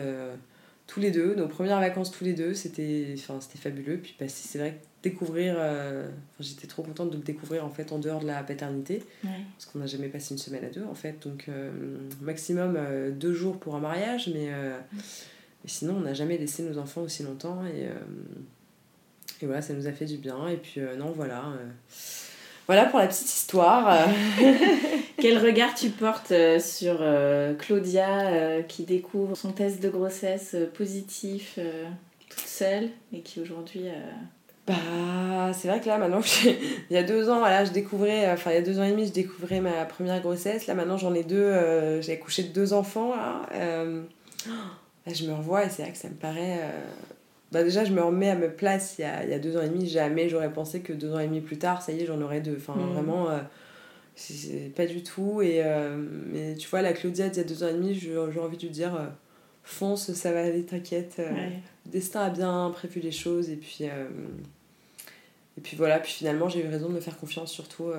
Speaker 2: tous les deux, nos premières vacances tous les deux, c'était fabuleux. Puis bah, c'est vrai que découvrir, euh, j'étais trop contente de le découvrir en fait en dehors de la paternité, parce qu'on n'a jamais passé une semaine à deux en fait. Donc euh, maximum deux jours pour un mariage, mais, mais sinon on n'a jamais laissé nos enfants aussi longtemps. Et, et voilà, ça nous a fait du bien. Et puis non, voilà. Voilà pour la petite histoire.
Speaker 3: Quel regard tu portes euh, sur euh, Claudia euh, qui découvre son test de grossesse positif toute seule et qui aujourd'hui...
Speaker 2: Bah, c'est vrai que là, maintenant, il y a deux ans, voilà, je découvrais, enfin, il y a deux ans et demi, je découvrais ma première grossesse. Là, maintenant, j'en ai deux, j'ai accouché de deux enfants. Là. je me revois et c'est vrai que ça me paraît bah déjà je me remets à ma place il y a, il y a deux ans et demi. Jamais j'aurais pensé que deux ans et demi plus tard ça y est j'en aurais deux. Enfin mm. vraiment euh, c'est pas du tout. Et euh, mais tu vois la Claudia d'il y a deux ans et demi j'ai envie de lui dire euh, fonce ça va aller t'inquiète. Le destin a bien prévu les choses. Et puis et puis voilà. Puis finalement j'ai eu raison de me faire confiance surtout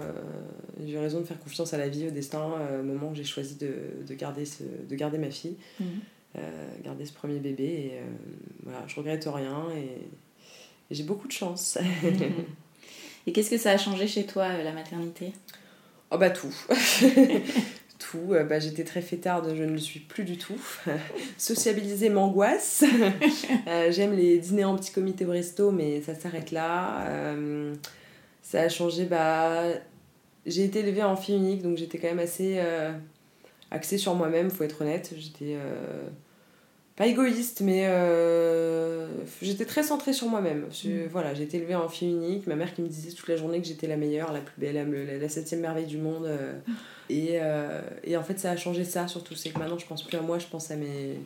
Speaker 2: j'ai eu raison de faire confiance à la vie au destin au moment où j'ai choisi de, de, garder ce, de garder ma fille. Mm. Euh, garder ce premier bébé. Et euh, voilà, je regrette rien et, j'ai beaucoup de chance.
Speaker 3: et qu'est-ce que ça a changé chez toi, euh, la maternité?
Speaker 2: Oh bah tout. tout. Bah, j'étais très fêtarde, je ne le suis plus du tout. Sociabiliser m'angoisse. J'aime les dîners en petit comité au resto, mais ça s'arrête là. ça a changé. Bah, j'ai été élevée en fille unique, donc j'étais quand même assez axée sur moi-même, faut être honnête. J'étais euh, pas égoïste, mais euh, j'étais très centrée sur moi-même. Mm. Voilà, j'ai été élevée en fille unique. Ma mère qui me disait toute la journée que j'étais la meilleure, la plus belle, la, la, septième merveille du monde. Euh. Et, et, en fait, ça a changé ça surtout. C'est que maintenant, je pense plus à moi, je pense à mes,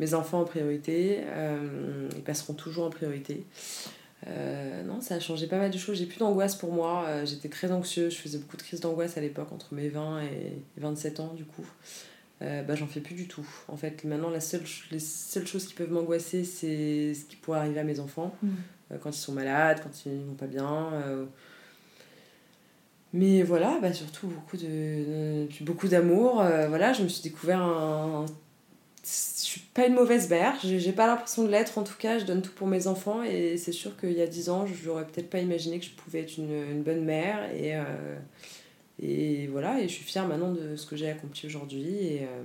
Speaker 2: mes enfants en priorité. ils passeront toujours en priorité. Euh, non, ça a changé pas mal de choses. J'ai plus d'angoisse pour moi. Euh, j'étais très anxieuse. Je faisais beaucoup de crises d'angoisse à l'époque, entre mes 20 et 27 ans, du coup. Euh, bah, j'en fais plus du tout. En fait, maintenant, la seule, les seules choses qui peuvent m'angoisser, c'est ce qui pourrait arriver à mes enfants. Mm. quand ils sont malades, quand ils vont pas bien. Mais voilà, bah, surtout beaucoup de, beaucoup d'amour. voilà, je me suis découvert un je suis pas une mauvaise mère, j'ai pas l'impression de l'être en tout cas, je donne tout pour mes enfants et c'est sûr qu'il y a 10 ans, je n'aurais peut-être pas imaginé que je pouvais être une, une bonne mère et, euh, et voilà, et je suis fière maintenant de ce que j'ai accompli aujourd'hui et, euh,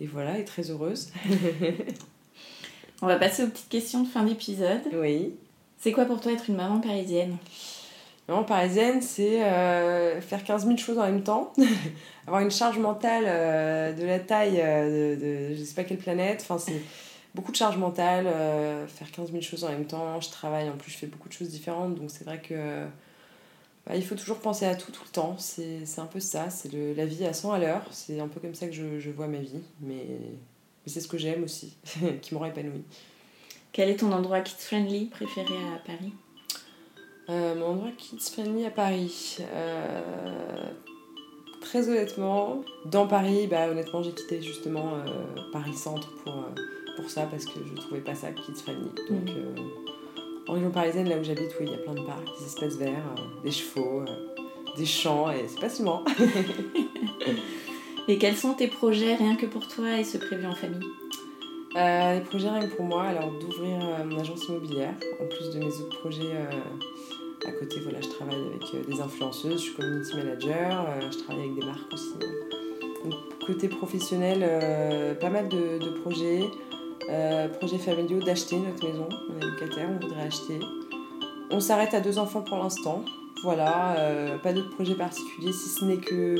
Speaker 2: et voilà, et très heureuse.
Speaker 3: On va passer aux petites questions de fin d'épisode.
Speaker 2: Oui.
Speaker 3: C'est quoi pour toi être une maman parisienne?
Speaker 2: Maman parisienne, c'est euh, faire 15 000 choses en même temps, avoir une charge mentale euh, de la taille euh, de, de, je sais pas quelle planète. Enfin, c'est beaucoup de charge mentale, faire 15 000 choses en même temps. Je travaille, en plus, je fais beaucoup de choses différentes. Donc, c'est vrai que bah, il faut toujours penser à tout, tout le temps. C'est un peu ça. C'est la vie à 100 à l'heure. C'est un peu comme ça que je, je vois ma vie. Mais, mais c'est ce que j'aime aussi, qui m'aura épanouie.
Speaker 3: Quel est ton endroit kids-friendly préféré à Paris?
Speaker 2: Euh, mon endroit kids friendly à Paris. Euh, très honnêtement, dans Paris, bah, honnêtement, j'ai quitté justement euh, Paris Centre pour, pour ça parce que je trouvais pas ça kids friendly. Donc, mm. en région parisienne, là où j'habite, oui, il y a plein de parcs, des espaces verts, des chevaux, des champs et c'est pas souvent.
Speaker 3: et quels sont tes projets rien que pour toi et ce prévu en famille?
Speaker 2: Les projets rien que pour moi, alors d'ouvrir mon agence immobilière, en plus de mes autres projets à côté, voilà, je travaille avec euh, des influenceuses, je suis community manager, euh, je travaille avec des marques aussi. Donc, côté professionnel, euh, pas mal de, projets. projets familiaux d'acheter notre maison. On est locataire, on voudrait acheter. On s'arrête à deux enfants pour l'instant. Voilà, pas d'autres projets particuliers, si ce n'est que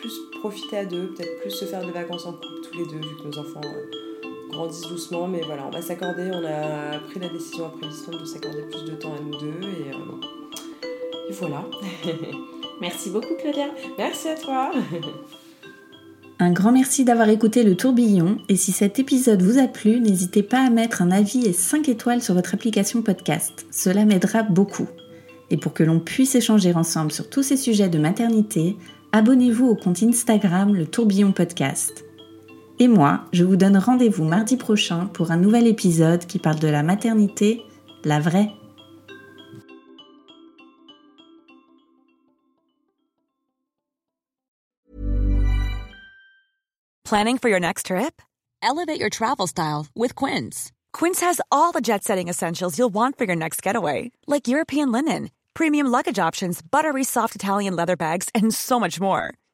Speaker 2: plus profiter à deux, peut-être plus se faire des vacances en couple tous les deux, vu que nos enfants grandissent doucement, mais voilà, on va s'accorder. On a pris la décision après l'histoire de s'accorder plus de temps à nous deux et, euh, et voilà.
Speaker 3: merci beaucoup Claudia.
Speaker 2: Merci à toi.
Speaker 3: Un grand merci d'avoir écouté le tourbillon et si cet épisode vous a plu, n'hésitez pas à mettre un avis et 5 étoiles sur votre application podcast. Cela m'aidera beaucoup. Et pour que l'on puisse échanger ensemble sur tous ces sujets de maternité, abonnez-vous au compte Instagram Le Tourbillon Podcast. Et moi, je vous donne rendez-vous mardi prochain pour un nouvel épisode qui parle de la maternité, la vraie.
Speaker 4: Planning for your next trip? Elevate your travel style with Quince.
Speaker 5: Quince has all the jet setting essentials you'll want for your next getaway, like European linen, premium luggage options, buttery soft Italian leather bags, and so much more.